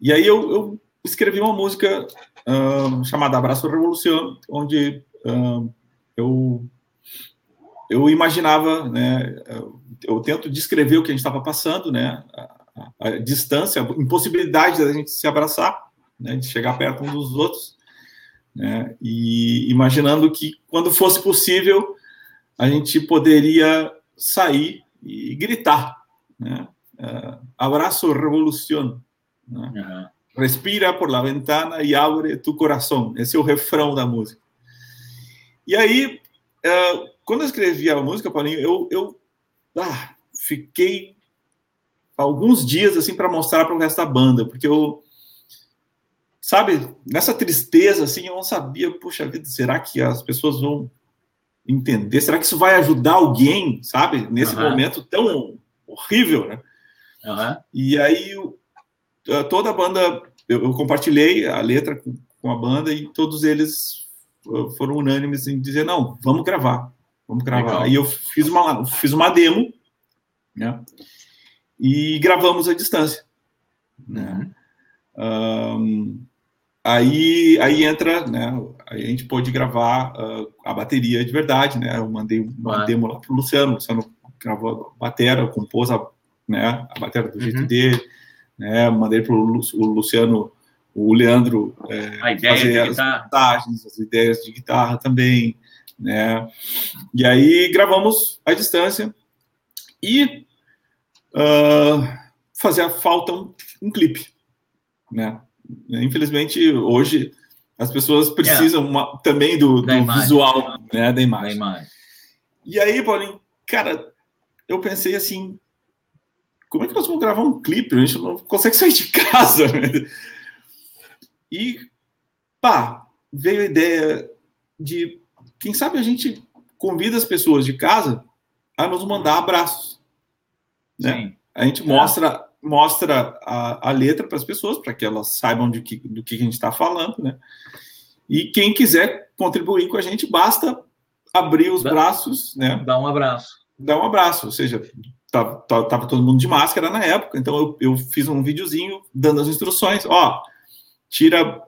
e aí eu, eu escrevi uma música uh, chamada Abraço Revolução, onde uh, eu, eu imaginava, né, eu tento descrever o que a gente estava passando, né, a, a, distância, a impossibilidade da gente se abraçar, né, de chegar perto um dos outros, né, e imaginando que quando fosse possível a gente poderia sair e gritar, né? Uh, abraço revolução, né? uhum. respira por la ventana e abre tu coração. Esse é o refrão da música. E aí, uh, quando eu escrevi a música, Paulinho, eu, eu ah, fiquei alguns dias assim para mostrar para o resto da banda, porque eu sabe, nessa tristeza assim, eu não sabia, puxa vida, será que as pessoas vão entender. Será que isso vai ajudar alguém, sabe? Nesse uhum. momento tão horrível, né? Uhum. E aí toda a banda, eu, eu compartilhei a letra com, com, a banda e todos eles foram unânimes em dizer não, vamos gravar, vamos gravar. Legal. Aí eu fiz uma fiz uma demo, né? E gravamos à distância, né? Um, Aí, aí entra, né? Aí a gente pôde gravar uh, a bateria de verdade, né? Eu mandei uma ah. demo lá pro Luciano, o Luciano gravou a bateria, compôs a, né, a bateria do jeito uhum. dele, né? Mandei pro o Luciano, o Leandro é, fazer as montagens, as ideias de guitarra também, né? E aí gravamos à distância e uh, fazia falta um, um clipe, né? Infelizmente, hoje as pessoas precisam é. uma, também do, do visual, né, da imagem. da imagem. E aí, Paulinho, cara, eu pensei assim, como é que nós vamos gravar um clipe? A gente não consegue sair de casa. Né? E, pá, veio a ideia de, quem sabe a gente convida as pessoas de casa a nos mandar abraços. Né? Sim. A gente mostra mostra a, a letra para as pessoas, para que elas saibam de que, do que a gente está falando, né? E quem quiser contribuir com a gente, basta abrir os dá, braços, né? Dá um abraço. Dá um abraço, ou seja, tava, tava todo mundo de máscara na época, então eu, eu fiz um videozinho dando as instruções, ó, tira,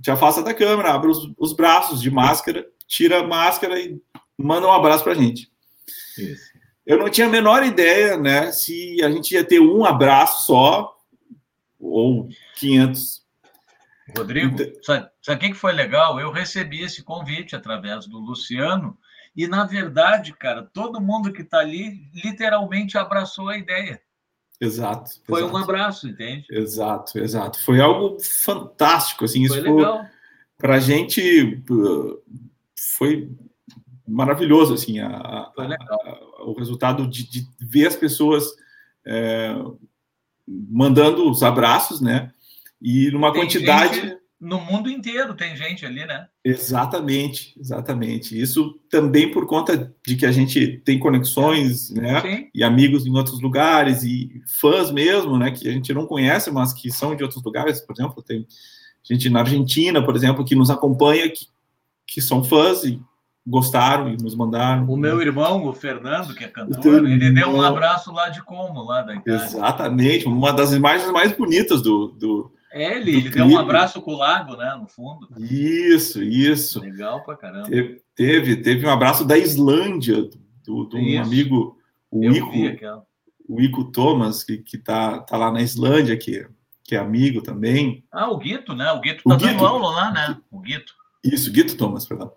te afasta da câmera, abre os, os braços de máscara, tira a máscara e manda um abraço para a gente. Isso. Eu não tinha a menor ideia, né, se a gente ia ter um abraço só ou 500. Rodrigo, então... sabe, o que foi legal? Eu recebi esse convite através do Luciano e, na verdade, cara, todo mundo que está ali literalmente abraçou a ideia. Exato. Foi exato. um abraço, entende? Exato, exato. Foi algo fantástico, assim, foi isso legal. Para a gente foi maravilhoso, assim, a, a, a, o resultado de, de, ver as pessoas é, mandando os abraços, né? E numa Tem quantidade. Gente no mundo inteiro tem gente ali, né? Exatamente, exatamente. Isso também por conta de que a gente tem conexões, né? Sim. E amigos em outros lugares e fãs mesmo, né? Que a gente não conhece, mas que são de outros lugares. Por exemplo, tem gente na Argentina, por exemplo, que nos acompanha, que, que são fãs e gostaram e nos mandaram. O meu irmão, o Fernando, que é cantor, ele deu um abraço lá de como, lá da Itália. Exatamente, uma das imagens mais bonitas do, do é, ele, ele deu um abraço com o lago, né, no fundo. Isso, isso. Legal pra caramba. Teve, teve, um abraço da Islândia, do, do um amigo, o Eu Ico, o Ico Thomas, que, que tá, tá lá na Islândia, que, que é amigo também. Ah, o Guito, né? O Guito tá o dando Guito, aula lá, né? O Guito. Isso, Guito Thomas, perdão.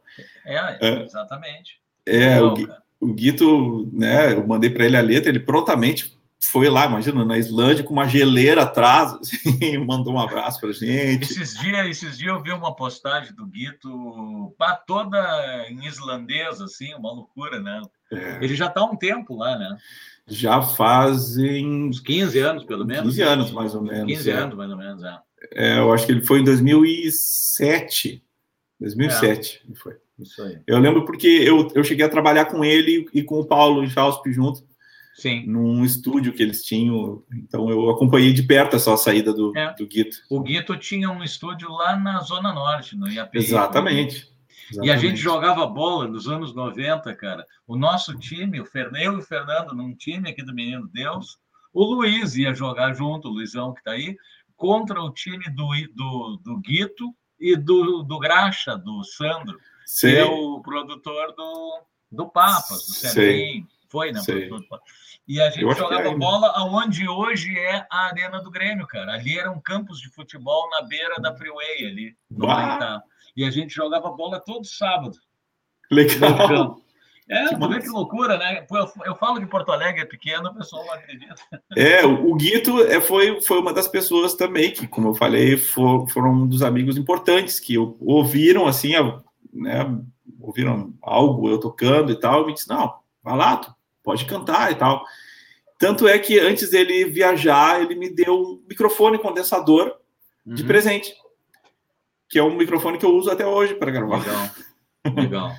É, é exatamente. É, Legal, o, o Guito, né, eu mandei para ele a letra, ele prontamente foi lá, imagina, na Islândia, com uma geleira atrás, assim, mandou um abraço para gente. Esses dias, esses dias eu vi uma postagem do Guito, toda em islandês, assim, uma loucura, né? É. Ele já está há um tempo lá, né? Já fazem... Uns 15 anos, pelo menos. 15 anos, mais ou menos. 15 é. anos, mais ou menos, é. é. Eu acho que ele foi em 2007. 2007, é. foi. Isso aí. Eu lembro porque eu, eu cheguei a trabalhar com ele e com o Paulo em Chausp junto Sim. num estúdio que eles tinham. Então eu acompanhei de perto essa saída do, é. do Guito. O Guito tinha um estúdio lá na Zona Norte, no IAPI. Exatamente. Exatamente. E a gente jogava bola nos anos 90, cara. O nosso time, o Ferneu e o Fernando, num time aqui do Menino Deus, o Luiz ia jogar junto, o Luizão que está aí, contra o time do, do, do Guito e do, do Graxa, do Sandro, Sei. que é o produtor do, do Papas, do Serginho. Foi, né? Produtor do Papas. E a gente jogava é bola aonde hoje é a Arena do Grêmio, cara. Ali eram campos de futebol na beira da Freeway, ali, no Maitá. E a gente jogava bola todo sábado. Legal. É, que vê que loucura, né? Eu, eu falo que Porto Alegre é pequeno, o pessoal não acredita. É, o Guito é, foi, foi uma das pessoas também que, como eu falei, for, foram um dos amigos importantes que ouviram, assim, né, ouviram algo eu tocando e tal, e me disse, não, vai lá, tu pode cantar e tal. Tanto é que antes dele viajar, ele me deu um microfone condensador uhum. de presente, que é um microfone que eu uso até hoje para gravar. Legal. Legal.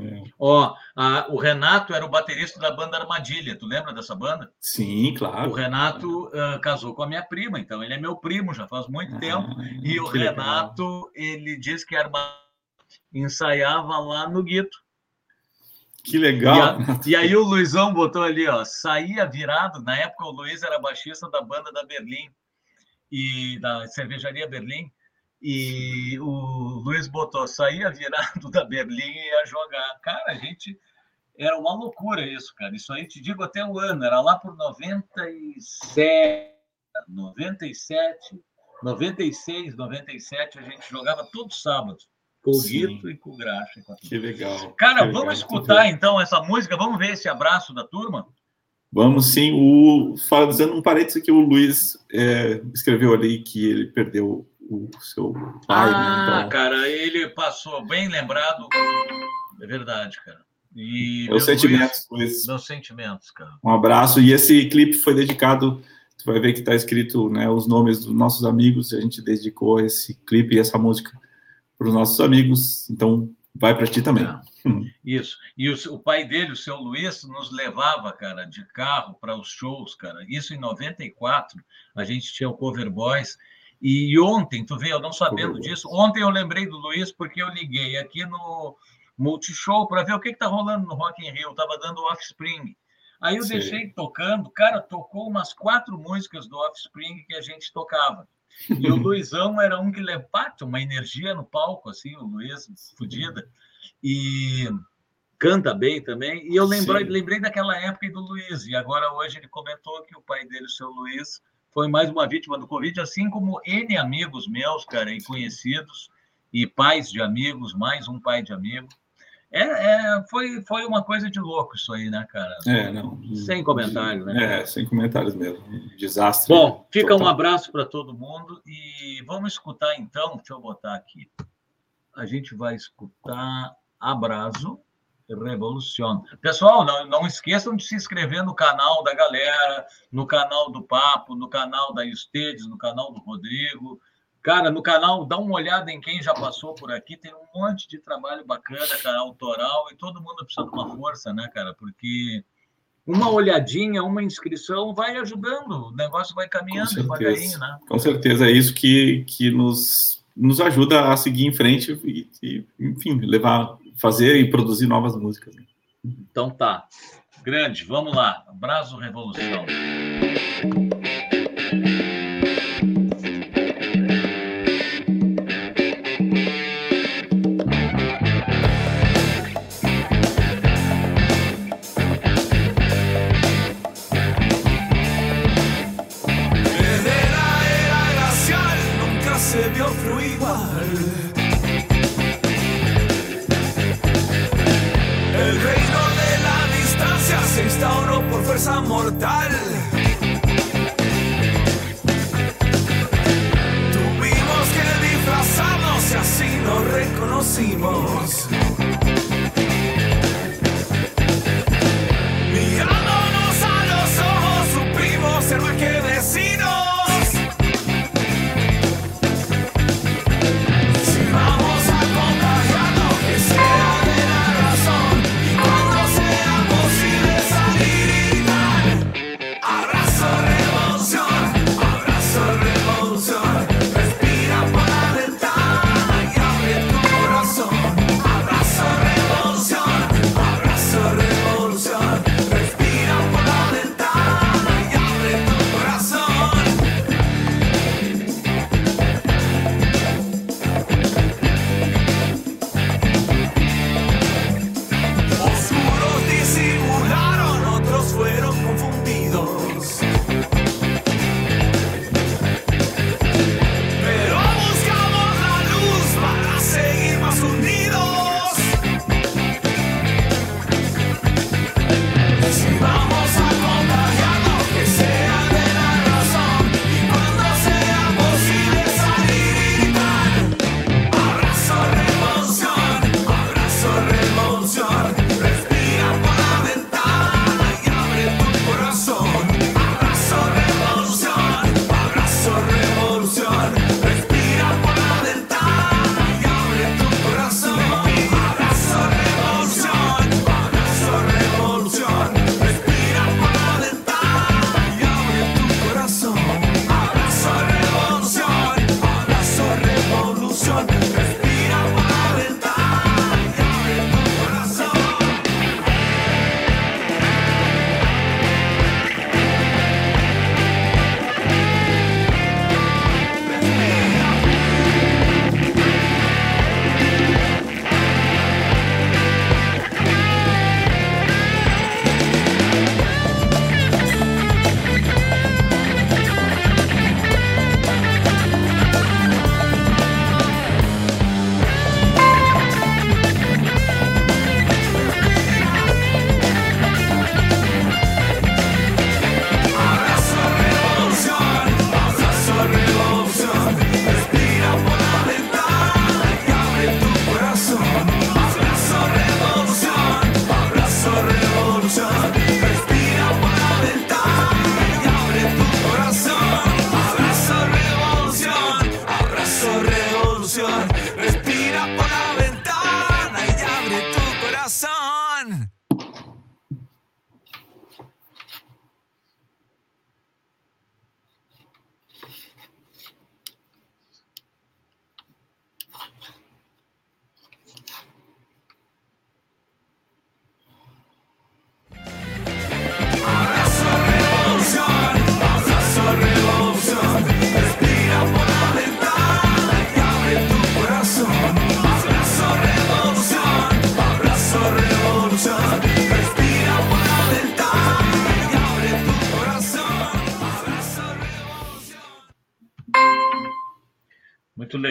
É. Ó, a, o Renato era o baterista da banda Armadilha. Tu lembra dessa banda? Sim, claro. O Renato uh, casou com a minha prima, então ele é meu primo já faz muito ah, tempo. E o Renato, legal. ele diz que a Armadilha ensaiava lá no Guito. Que legal. E, a, e, aí o Luizão botou ali, ó, saía virado. Na época o Luiz era baixista da banda da Berlim e da cervejaria Berlim. E o Luiz botou, saía virado da Berlim e ia jogar. Cara, a gente era uma loucura isso, cara. Isso aí te digo até o ano, era lá por 97, 97, 96, 97, a gente jogava todo sábado com o Guito e com o Graxa. Que legal. Cara, que vamos legal. escutar então essa música, vamos ver esse abraço da turma? Vamos sim. O, fazendo um parênteses aqui, o Luiz é, escreveu ali que ele perdeu o seu pai. Né? Ah, né? então... cara, ele passou bem lembrado. É verdade, cara. E meus sentimentos, Luiz. Meus sentimentos, cara. Um abraço. E esse clipe foi dedicado. Tu vai ver que está escrito né, os nomes dos nossos amigos. A gente dedicou esse clipe e essa música para os nossos amigos. Então, vai para ti também. É. Isso. E o, o, pai dele, o seu Luiz, nos levava, cara, de carro para os shows, cara. Isso em 94. A gente tinha o Cover Boys. E ontem, tu vê, eu não sabendo disso, ontem eu lembrei do Luiz porque eu liguei aqui no Multishow para ver o que está rolando no Rock in Rio. Estava dando Offspring. Aí eu Sim. deixei tocando, cara, tocou umas quatro músicas do Offspring que a gente tocava. E o Luizão era um que levava uma energia no palco, assim, o Luiz, fodida. E canta bem também. E eu lembrei, lembrei daquela época do Luiz. E agora, hoje, ele comentou que o pai dele, o seu Luiz, foi mais uma vítima do Covid, assim como N amigos meus, cara, e conhecidos, e pais de amigos, mais um pai de amigo. É, é, foi, foi uma coisa de louco isso aí, né, cara? É, não. Sem comentários, né? É, sem comentários mesmo. Desastre. Bom, fica total. um abraço para todo mundo e vamos escutar então. Deixa eu botar aqui. A gente vai escutar Abraço Revolucion. Pessoal, não, não esqueçam de se inscrever no canal da galera, no canal do Papo, no canal da Estedes, no canal do Rodrigo. Cara, no canal, dá uma olhada em quem já passou por aqui, tem um monte de trabalho bacana, cara, autoral, e todo mundo precisa de uma força, né, cara? Porque uma olhadinha, uma inscrição vai ajudando, o negócio vai caminhando devagarinho, né? Com certeza, é isso que, que nos, nos ajuda a seguir em frente e, e enfim, levar fazer e produzir novas músicas. Então tá. Grande, vamos lá. Abraço Revolução.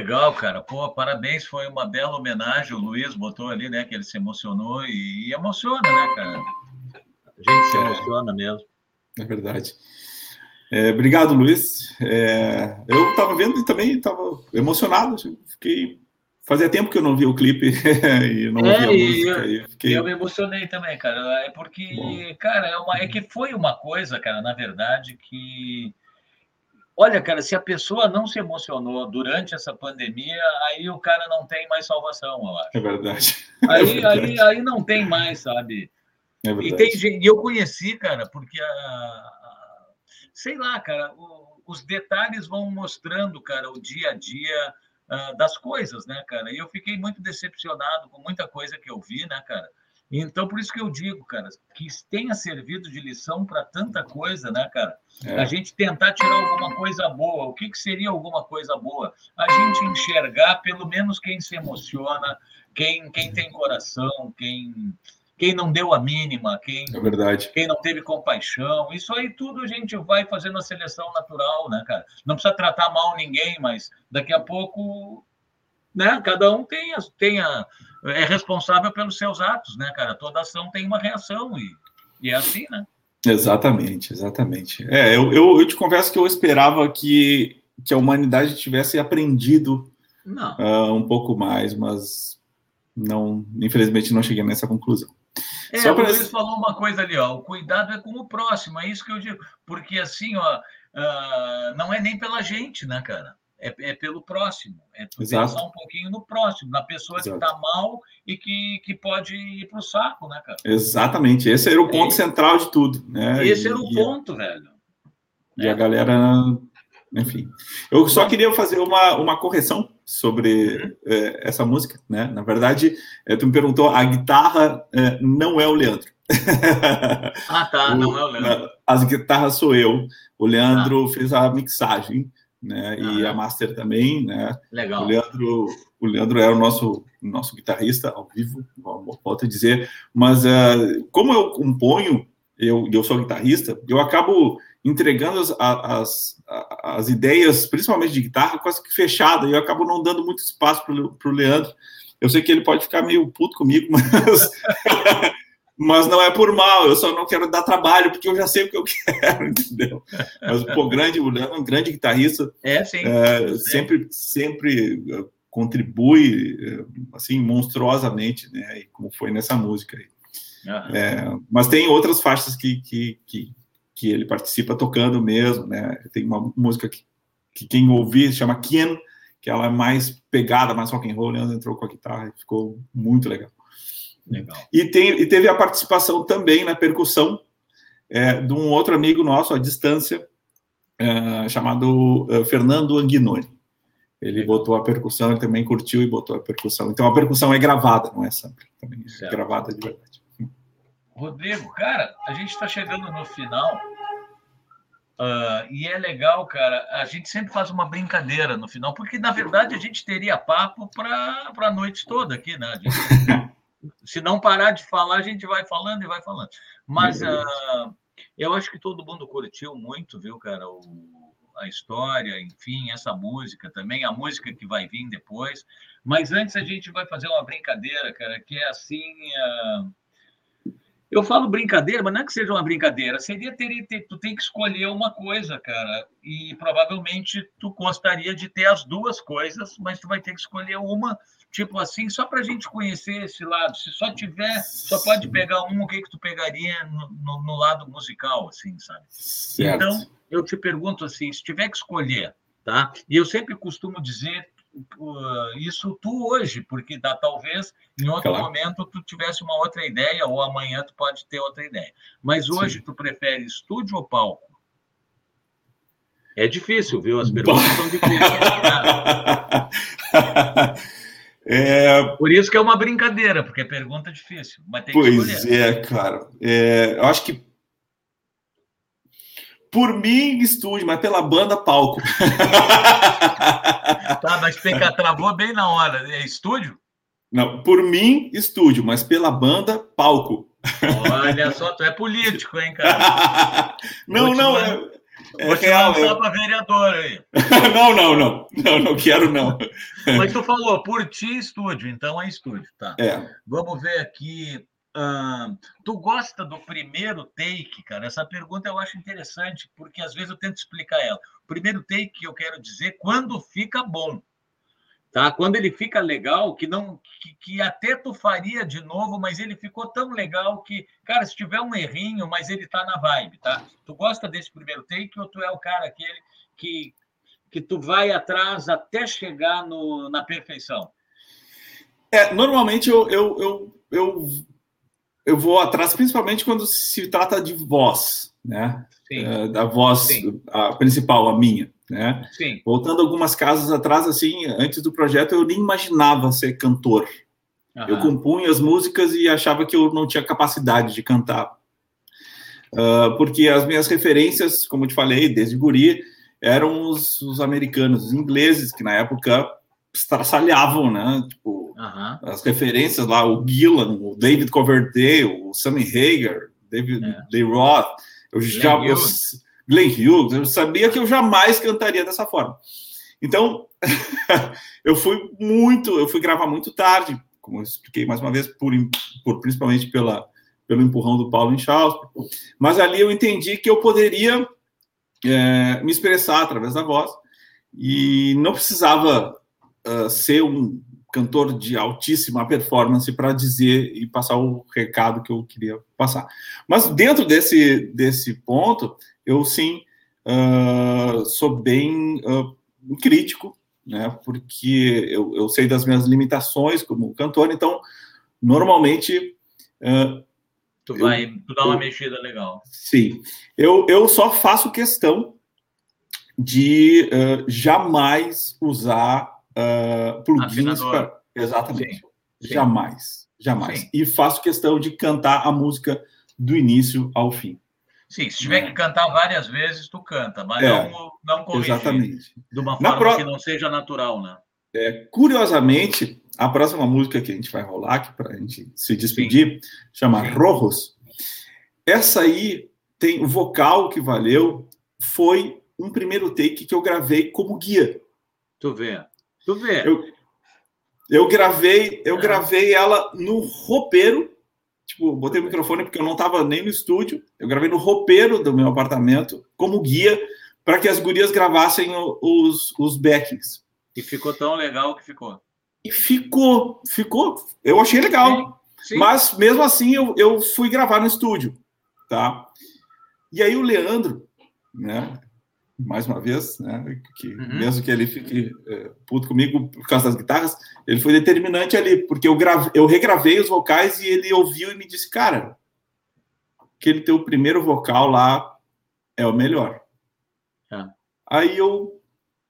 Legal, cara. Pô, parabéns, foi uma bela homenagem. O Luiz botou ali, né, que ele se emocionou e, e emociona, né, cara? A gente se é. emociona mesmo. É verdade. É, obrigado, Luiz. É, eu estava vendo e também estava emocionado. Assim, fiquei Fazia tempo que eu não vi o clipe e não é, ouvi a música. Eu, fiquei... eu me emocionei também, cara. É porque, Bom. cara, é, uma, é que foi uma coisa, cara, na verdade, que. Olha, cara, se a pessoa não se emocionou durante essa pandemia, aí o cara não tem mais salvação, eu acho. É verdade. Aí, é verdade. aí, aí não tem mais, sabe? É verdade. E, tem gente, eu conheci, cara, porque a, a sei lá, cara, o, os detalhes vão mostrando, cara, o dia a dia uh, das coisas, né, cara? E eu fiquei muito decepcionado com muita coisa que eu vi, né, cara? Então, por isso que eu digo, cara, que tenha servido de lição para tanta coisa, né, cara? É. A gente tentar tirar alguma coisa boa. O que, que seria alguma coisa boa? A gente enxergar, pelo menos, quem se emociona, quem, quem tem coração, quem, quem não deu a mínima, quem, é verdade. quem não teve compaixão. Isso aí tudo a gente vai fazendo a seleção natural, né, cara? Não precisa tratar mal ninguém, mas daqui a pouco, né, cada um tem a, tem a, é responsável pelos seus atos, né, cara? Toda ação tem uma reação e, e é assim, né? Exatamente, exatamente. É, eu, eu, eu te confesso que eu esperava que, que a humanidade tivesse aprendido uh, um pouco mais, mas não, infelizmente não cheguei nessa conclusão. É, Só pra... o Luiz falou uma coisa ali, ó, o cuidado é com o próximo, é isso que eu digo, porque assim, ó, uh, não é nem pela gente, né, cara? É, é pelo próximo, é pensar um pouquinho no próximo, na pessoa Exato. que está mal e que, que pode ir para o saco, né, cara? Exatamente, esse era o ponto é. central de tudo, né? Esse e, era o ponto, velho. E é. a galera enfim. Eu só queria fazer uma, uma correção sobre é, essa música, né? Na verdade, é, tu me perguntou, a guitarra é, não é o Leandro. Ah, tá, o, não é o Leandro. As guitarras sou eu. O Leandro ah. fez a mixagem, né? Ah, e a master também, né? Legal. O Leandro, o Leandro é o nosso nosso guitarrista ao vivo, volto a dizer. Mas uh, como eu componho, eu eu sou guitarrista, eu acabo entregando as, as, as ideias, principalmente de guitarra, quase que fechada, e eu acabo não dando muito espaço para o Leandro. Eu sei que ele pode ficar meio puto comigo, mas, mas não é por mal, eu só não quero dar trabalho, porque eu já sei o que eu quero, entendeu? Mas, pô, grande, o Leandro é um grande guitarrista. É, sim. É, sempre, sempre eh, contribui, eh, assim, monstruosamente, né? Como foi nessa música aí. É, mas tem outras faixas que, que, que, que ele participa tocando mesmo, né? Tem uma música que, que quem ouvir chama Ken, que ela é mais pegada, mais rock and roll, Leandro entrou com a guitarra e ficou muito legal. Legal. E, tem, e teve a participação também na percussão é, de um outro amigo nosso à distância, é, chamado é, Fernando Anguinoni. Ele botou a percussão, ele também curtiu e botou a percussão. Então a percussão é gravada, não é sample, também é gravada de verdade. Rodrigo, cara, a gente está chegando no final uh, e é legal, cara. A gente sempre faz uma brincadeira no final, porque na verdade a gente teria papo para a noite toda aqui, né? Gente, se não parar de falar, a gente vai falando e vai falando. Mas uh, eu acho que todo mundo curtiu muito, viu, cara? O, a história, enfim, essa música também, a música que vai vir depois. Mas antes a gente vai fazer uma brincadeira, cara, que é assim. Uh, eu falo brincadeira, mas não é que seja uma brincadeira. Seria ter, ter, tu tem que escolher uma coisa, cara. E provavelmente tu gostaria de ter as duas coisas, mas tu vai ter que escolher uma, tipo assim, só para a gente conhecer esse lado. Se só tiver, só pode pegar um, o que que tu pegaria no, no, no lado musical, assim, sabe? Certo. Então, eu te pergunto assim, se tiver que escolher, tá? E eu sempre costumo dizer isso tu hoje, porque dá, talvez em outro claro. momento tu tivesse uma outra ideia, ou amanhã tu pode ter outra ideia. Mas hoje Sim. tu prefere estúdio ou palco? É difícil, viu? As perguntas são difíceis. é... Por isso que é uma brincadeira, porque é pergunta difícil. Mas tem pois é, cara. É, eu acho que por mim, estúdio, mas pela banda, palco. tá, mas PK travou bem na hora. É estúdio? Não, por mim, estúdio, mas pela banda, palco. Olha só, tu é político, hein, cara? não, não, é, é Vou te real. Vou para vereador aí. não, não, não. Não, não quero, não. Mas tu falou, por ti, estúdio, então é estúdio, tá? É. Vamos ver aqui Uh, tu gosta do primeiro take, cara? Essa pergunta eu acho interessante, porque às vezes eu tento explicar ela. O primeiro take eu quero dizer quando fica bom. Tá? Quando ele fica legal, que não que, que, até tu faria de novo, mas ele ficou tão legal que, cara, se tiver um errinho, mas ele tá na vibe, tá? Tu gosta desse primeiro take ou tu é o cara aquele que, que tu vai atrás até chegar no, na perfeição? É, normalmente eu, eu, eu, eu, eu vou atrás, principalmente quando se trata de voz, né? É, da voz Sim. a principal, a minha. Né? Sim. Voltando algumas casas atrás, assim, antes do projeto, eu nem imaginava ser cantor. Uhum. Eu compunha as músicas e achava que eu não tinha capacidade de cantar. Uh, porque as minhas referências, como eu te falei, desde guri, eram os, os americanos, os ingleses, que na época estraçalhavam, né? Tipo, uhum. as referências lá, o Gillan, o David Coverdale, o Sammy Hagar, David é. Lee Roth, eu já... Eu, Glenn Hughes, eu sabia que eu jamais cantaria dessa forma. Então, eu fui muito, eu fui gravar muito tarde, como eu expliquei mais uma vez, por, por principalmente pela, pelo empurrão do Paulo Charles. Mas ali eu entendi que eu poderia é, me expressar através da voz e não precisava uh, ser um cantor de altíssima performance para dizer e passar o recado que eu queria passar. Mas dentro desse, desse ponto, eu sim uh, sou bem uh, crítico, né? Porque eu, eu, sei das minhas limitações como cantor, então normalmente uh, tu vai eu, tu dá uma eu, mexida legal. Sim, eu, eu só faço questão de jamais usar plugins para exatamente, sim, jamais, jamais. Sim. E faço questão de cantar a música do início ao fim. Sim, se tiver é. que cantar várias vezes, tu canta, mas é, não, não corrigir exatamente. de uma forma pro... que não seja natural, né? É, curiosamente, a próxima música que a gente vai rolar aqui para a gente se despedir Sim. chama Sim. Rojos. Essa aí tem o vocal que valeu, foi um primeiro take que eu gravei como guia. Tu vê, tu vê. Eu, eu gravei, eu é. gravei ela no roupeiro Tipo, botei o microfone porque eu não estava nem no estúdio. Eu gravei no roupeiro do meu apartamento, como guia, para que as gurias gravassem os, os backings. E ficou tão legal que ficou. E ficou, ficou. Eu achei legal. Sim, sim. Mas mesmo assim eu, eu fui gravar no estúdio, tá? E aí o Leandro, né? Mais uma vez, né? Que uhum. mesmo que ele fique é, puto comigo por causa das guitarras, ele foi determinante ali, porque eu, grave, eu regravei os vocais e ele ouviu e me disse, cara, aquele teu primeiro vocal lá é o melhor. É. Aí eu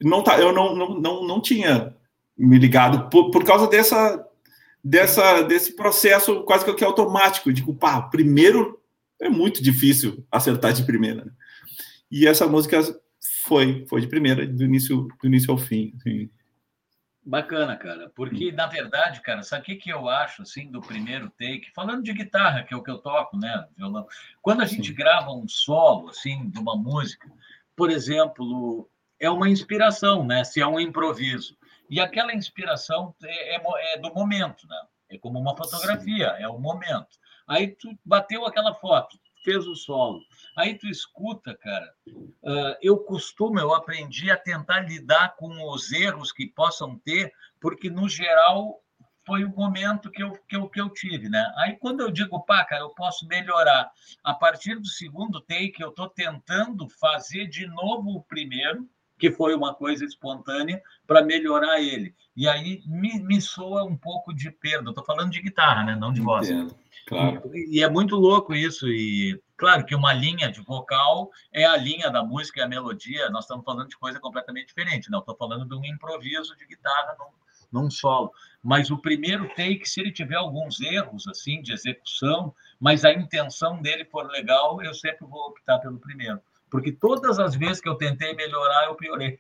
não tá, eu não, não, não, não tinha me ligado por, por causa dessa dessa desse processo quase que automático de pá, primeiro é muito difícil acertar de primeira. Né? E essa música foi, foi de primeira, do início, do início ao fim. Assim. Bacana, cara. Porque, na verdade, cara, sabe o que, que eu acho, assim, do primeiro take? Falando de guitarra, que é o que eu toco, né? Violão. Quando a gente Sim. grava um solo, assim, de uma música, por exemplo, é uma inspiração, né? Se é um improviso. E aquela inspiração é, é, é do momento, né? É como uma fotografia, Sim. é o momento. Aí tu bateu aquela foto, fez o solo. Aí tu escuta, cara. Uh, eu costumo, eu aprendi a tentar lidar com os erros que possam ter, porque no geral foi o momento que eu, que eu, que eu tive, né? Aí quando eu digo, pá, cara, eu posso melhorar. A partir do segundo take, eu estou tentando fazer de novo o primeiro, que foi uma coisa espontânea, para melhorar ele. E aí me, me soa um pouco de perda. Estou falando de guitarra, né? Não de voz. Entendo. Claro. E, e, é muito louco isso. E claro que uma linha de vocal é a linha da música e a melodia. Nós estamos falando de coisa completamente diferente. Não, estou falando de um improviso de guitarra num, num solo. Mas o primeiro take, se ele tiver alguns erros assim de execução, mas a intenção dele for legal, eu sempre vou optar pelo primeiro porque todas as vezes que eu tentei melhorar, eu piorei.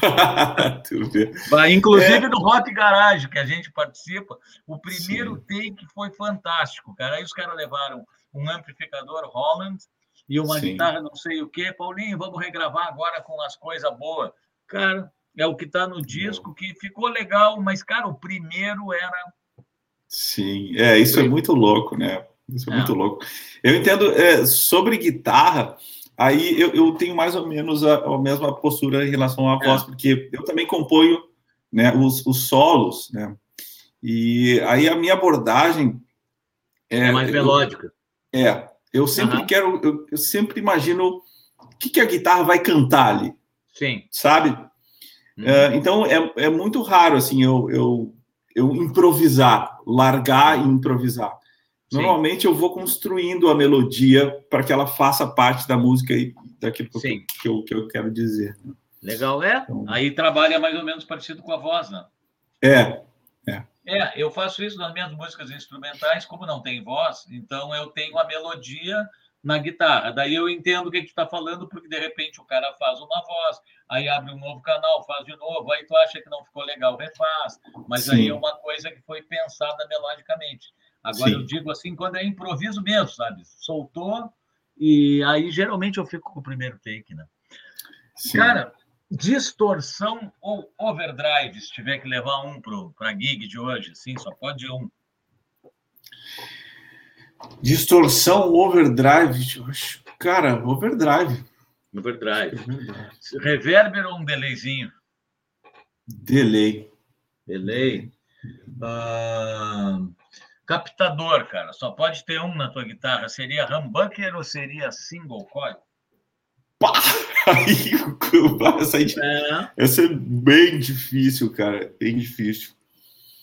Inclusive é. no Rock Garage, que a gente participa, o primeiro Sim. take foi fantástico, cara. Aí os caras levaram um amplificador Holland e uma Sim. guitarra não sei o quê. Paulinho, vamos regravar agora com as coisas boas. Cara, é o que está no disco, que ficou legal, mas, cara, o primeiro era... Sim, é, isso é muito louco, né? Isso é, é. muito louco. Eu entendo, é, sobre guitarra... Aí eu, eu tenho mais ou menos a, a, mesma postura em relação à voz, é. porque eu também componho né, os, os solos, né? E aí a minha abordagem é, é mais melódica. Eu, é, eu sempre uhum. quero, eu, eu, sempre imagino o que, que a guitarra vai cantar ali. Sim. Sabe? Uhum. É, então é, é muito raro assim eu, eu, eu improvisar, largar e improvisar. Normalmente Sim. eu vou construindo a melodia para que ela faça parte da música e daquilo que, que, eu, que eu quero dizer. Legal, é. Então, Aí trabalha mais ou menos parecido com a voz, né? É, é. É, eu faço isso nas minhas músicas instrumentais, como não tem voz, então eu tenho a melodia na guitarra. Daí eu entendo o que, que tu está falando, porque de repente o cara faz uma voz, aí abre um novo canal, faz de novo, aí tu acha que não ficou legal, refaz. Mas Sim. aí é uma coisa que foi pensada melodicamente. Agora Sim. eu digo assim, quando é improviso mesmo, sabe? Soltou, e aí geralmente eu fico com o primeiro take, né? Sim. Cara, distorção ou overdrive, se tiver que levar um para a gig de hoje, sim, só pode um. Distorção, overdrive, cara, overdrive. Overdrive. Reverber ou um delayzinho? Delay. Delay. Uh, captador, cara, só pode ter um na tua guitarra. Seria humbucker ou seria single coil? Pá! Aí, essa, aí, é. essa é bem difícil, cara. Bem difícil.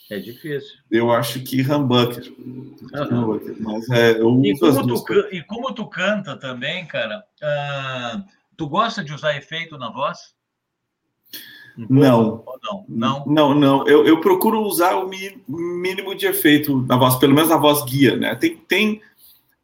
É difícil. Eu acho que humbucker. Uhum. Mas é, eu e, como tu, e como tu canta também, cara, uh, tu gosta de usar efeito na voz? Não. não. Não, não, não. Eu, eu procuro usar o mínimo de efeito na voz, pelo menos na voz guia, né? Tem, tem,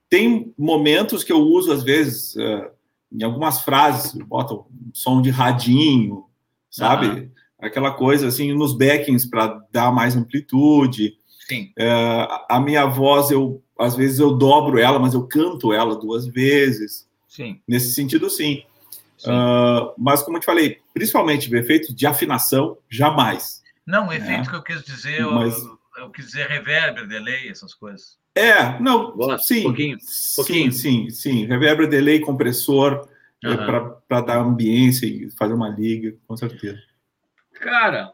tem momentos que eu uso, às vezes, uh, em algumas frases, bota um som de radinho, sabe? Uhum. Aquela coisa assim, nos backings para dar mais amplitude. Sim. É, a minha voz, eu às vezes eu dobro ela, mas eu canto ela duas vezes. Sim. Nesse sentido, sim. Uh, mas, como eu te falei, principalmente efeito de afinação, jamais. Não, o efeito né? que eu quis dizer, mas... eu, eu quis dizer reverber, delay, essas coisas. É, não, sim, pouquinho, pouquinho. Sim, sim, sim. Reverber, delay, compressor, uhum. É para dar ambiência e fazer uma liga, com certeza. Cara,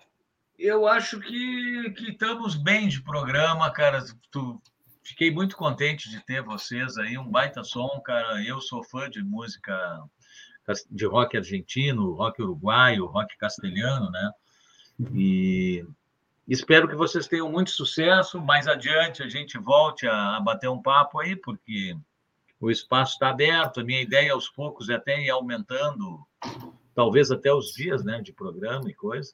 eu acho que, que estamos bem de programa, cara. Tu, fiquei muito contente de ter vocês aí, um baita som, cara. Eu sou fã de música de rock argentino, rock uruguaio, rock castelhano, né? E Espero que vocês tenham muito sucesso. Mais adiante a gente volte a, bater um papo aí, porque o espaço está aberto. A minha ideia aos poucos é até ir aumentando, talvez até os dias né, de programa e coisa.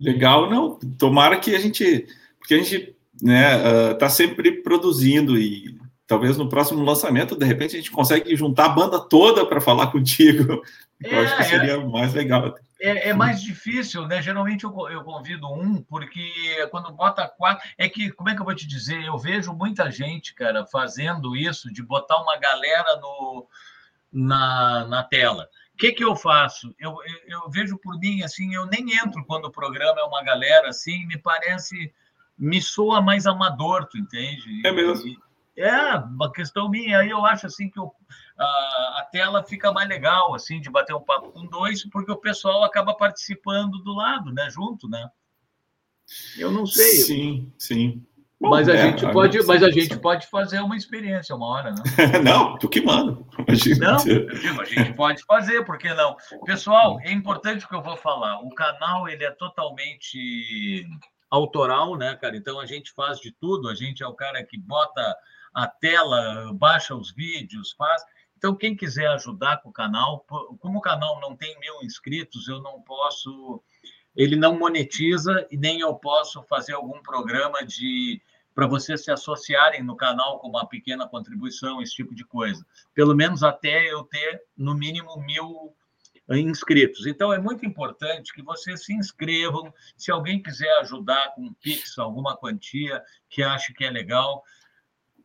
Legal, não. Tomara que a gente. Porque a gente né, uh, tá sempre produzindo e talvez no próximo lançamento, de repente, a gente consegue juntar a banda toda para falar contigo. É, eu acho que seria é, mais legal. É, é, mais difícil, né? Geralmente eu, eu convido um, porque quando bota quatro. É que, como é que eu vou te dizer? Eu vejo muita gente, cara, fazendo isso, de botar uma galera no, na, na tela. O que, que eu faço? Eu, eu, eu vejo por mim, assim, eu nem entro quando o programa é uma galera assim, me parece. Me soa mais amador, tu entende? É mesmo. E, é, uma questão minha. Aí eu acho assim que eu, a, a, tela fica mais legal, assim, de bater um papo com dois, porque o pessoal acaba participando do lado, né? Junto, né? Eu não sei. Sim, sim. Bom, mas a é, gente pode, mas a gente pode fazer uma experiência uma hora, né? não, tu que manda. Não, digo, a gente pode fazer, por que não? Pessoal, é importante o que eu vou falar. O canal ele é totalmente autoral, né, cara? Então a gente faz de tudo. A gente é o cara que bota a tela, baixa os vídeos, faz. Então, quem quiser ajudar com o canal, como o canal não tem mil inscritos, eu não posso. Ele não monetiza e nem eu posso fazer algum programa de para vocês se associarem no canal com uma pequena contribuição, esse tipo de coisa. Pelo menos até eu ter, no mínimo, mil inscritos. Então, é muito importante que vocês se inscrevam. Se alguém quiser ajudar com um Pix, alguma quantia que ache que é legal,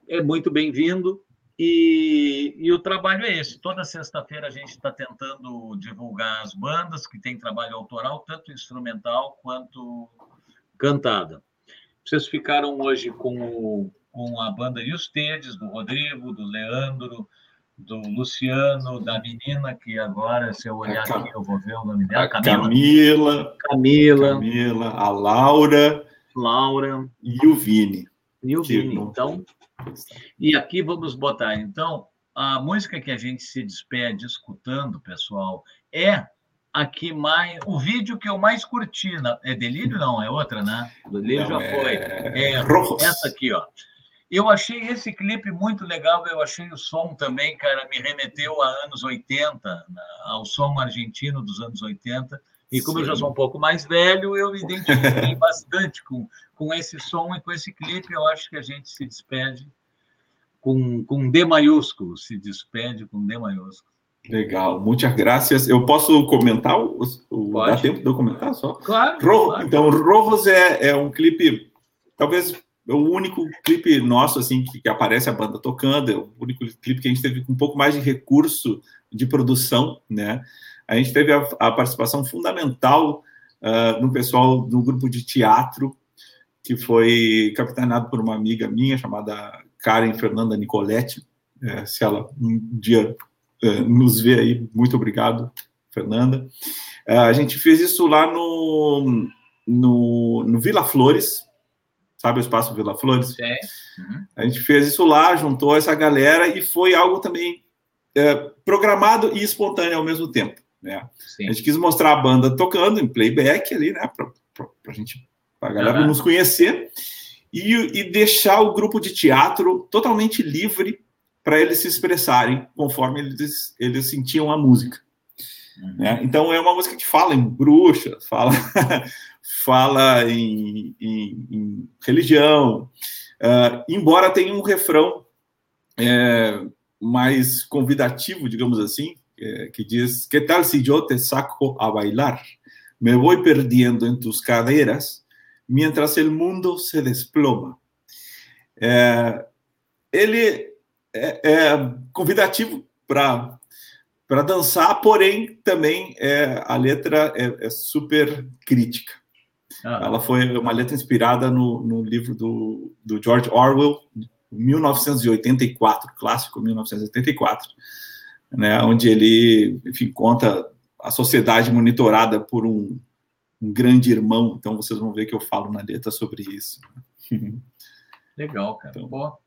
é muito bem-vindo. E, e, o trabalho é esse. Toda sexta-feira a gente está tentando divulgar as bandas que têm trabalho autoral, tanto instrumental quanto cantada. Vocês ficaram hoje com, com a banda Tedes, do Rodrigo, do Leandro, do Luciano, da menina que agora, se eu olhar Cam... aqui, eu vou ver o nome dela. Camila. Camila. Camila. Camila, a Laura. Laura. E o Vini. E o Vini. Então, e aqui vamos botar, então, a música que a gente se despede escutando, pessoal, é aqui mais. O vídeo que eu mais curti. Na, é Delírio? Não, é outra, né? Delírio já é... foi. É essa aqui, ó. Eu achei esse clipe muito legal, eu achei o som também, cara, me remeteu a anos 80, ao som argentino dos anos 80. E como Sim. eu já sou um pouco mais velho, eu me identifiquei bastante com, com esse som e com esse clipe. Eu acho que a gente se despede com, com D maiúsculo, se despede com D maiúsculo. Legal, muitas graças. Eu posso comentar? O, o, dá tempo de eu comentar só? Claro. Ro, claro. Então, Rojos é, é um clipe, talvez é o único clipe nosso assim que, que, aparece a banda tocando, é o único clipe que a gente teve com um pouco mais de recurso de produção, né? A gente teve a, a participação fundamental uh, no pessoal do grupo de teatro que foi capitaneado por uma amiga minha chamada Karen Fernanda Nicoletti. É, se ela um dia uh, nos vê aí, muito obrigado, Fernanda. Uh, a gente fez isso lá no, no, no Vila Flores, sabe o espaço Vila Flores? Sim. Uhum. A gente fez isso lá, juntou essa galera e foi algo também é, programado e espontâneo ao mesmo tempo. Né? Sim. A gente quis mostrar a banda tocando em playback ali, né, para a gente, a galera uhum. nos conhecer e, e deixar o grupo de teatro totalmente livre para eles se expressarem conforme eles, eles sentiam a música. Uhum. Né? Então é uma música que fala em bruxa, fala fala em, em, em religião, uh, embora tenha um refrão é, mais convidativo, digamos assim, é, que diz: Que tal se eu te saco a bailar? Me vou perdendo em tus caderas, mientras el mundo se desploma. É, ele é, é convidativo para para dançar, porém também é, a letra é, é super crítica. Ah. Ela foi uma letra inspirada no, no livro do, do, George Orwell, 1984, clássico 1984, né, onde ele, enfim, conta a sociedade monitorada por um, um grande irmão. Então vocês vão ver que eu falo na letra sobre isso. Legal, cara. Então, Boa.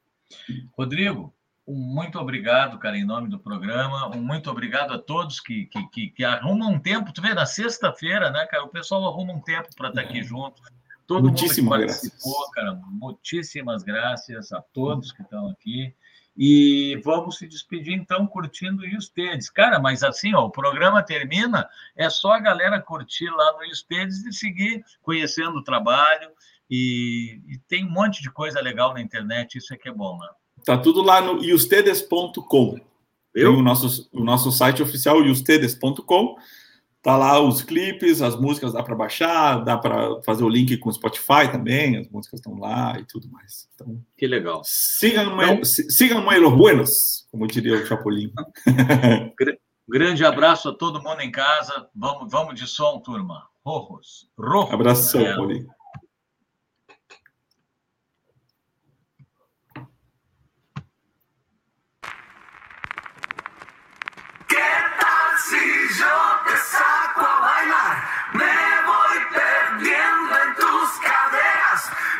Rodrigo, um muito obrigado, cara, em nome do programa. Um muito obrigado a todos que, que, que, que arrumam um tempo. Tu vê, na sexta-feira, né, cara? O pessoal arruma um tempo para estar aqui junto. Todo mundo que participou, graças. cara. Muitíssimas graças a todos que estão aqui. E vamos se despedir, então, curtindo o Ustedes. Cara, mas assim, ó, o programa termina, é só a galera curtir lá no Ustedes e seguir conhecendo o trabalho. E, e tem um monte de coisa legal na internet, isso é que é bom, né? Tá tudo lá no ustedes.com. Tem o nosso, o nosso site oficial, ustedes.com. Tá lá os clipes, as músicas dá para baixar, dá para fazer o link com o Spotify também, as músicas estão lá e tudo mais. Então, que legal. Sigam então, sigam los buenos, como diria o Chapolin. Grande abraço a todo mundo em casa. Vamos, vamos de som, turma. Rojos. Rojos. Abração, é. Paulinho.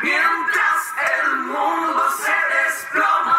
Mientras el mundo se desploma.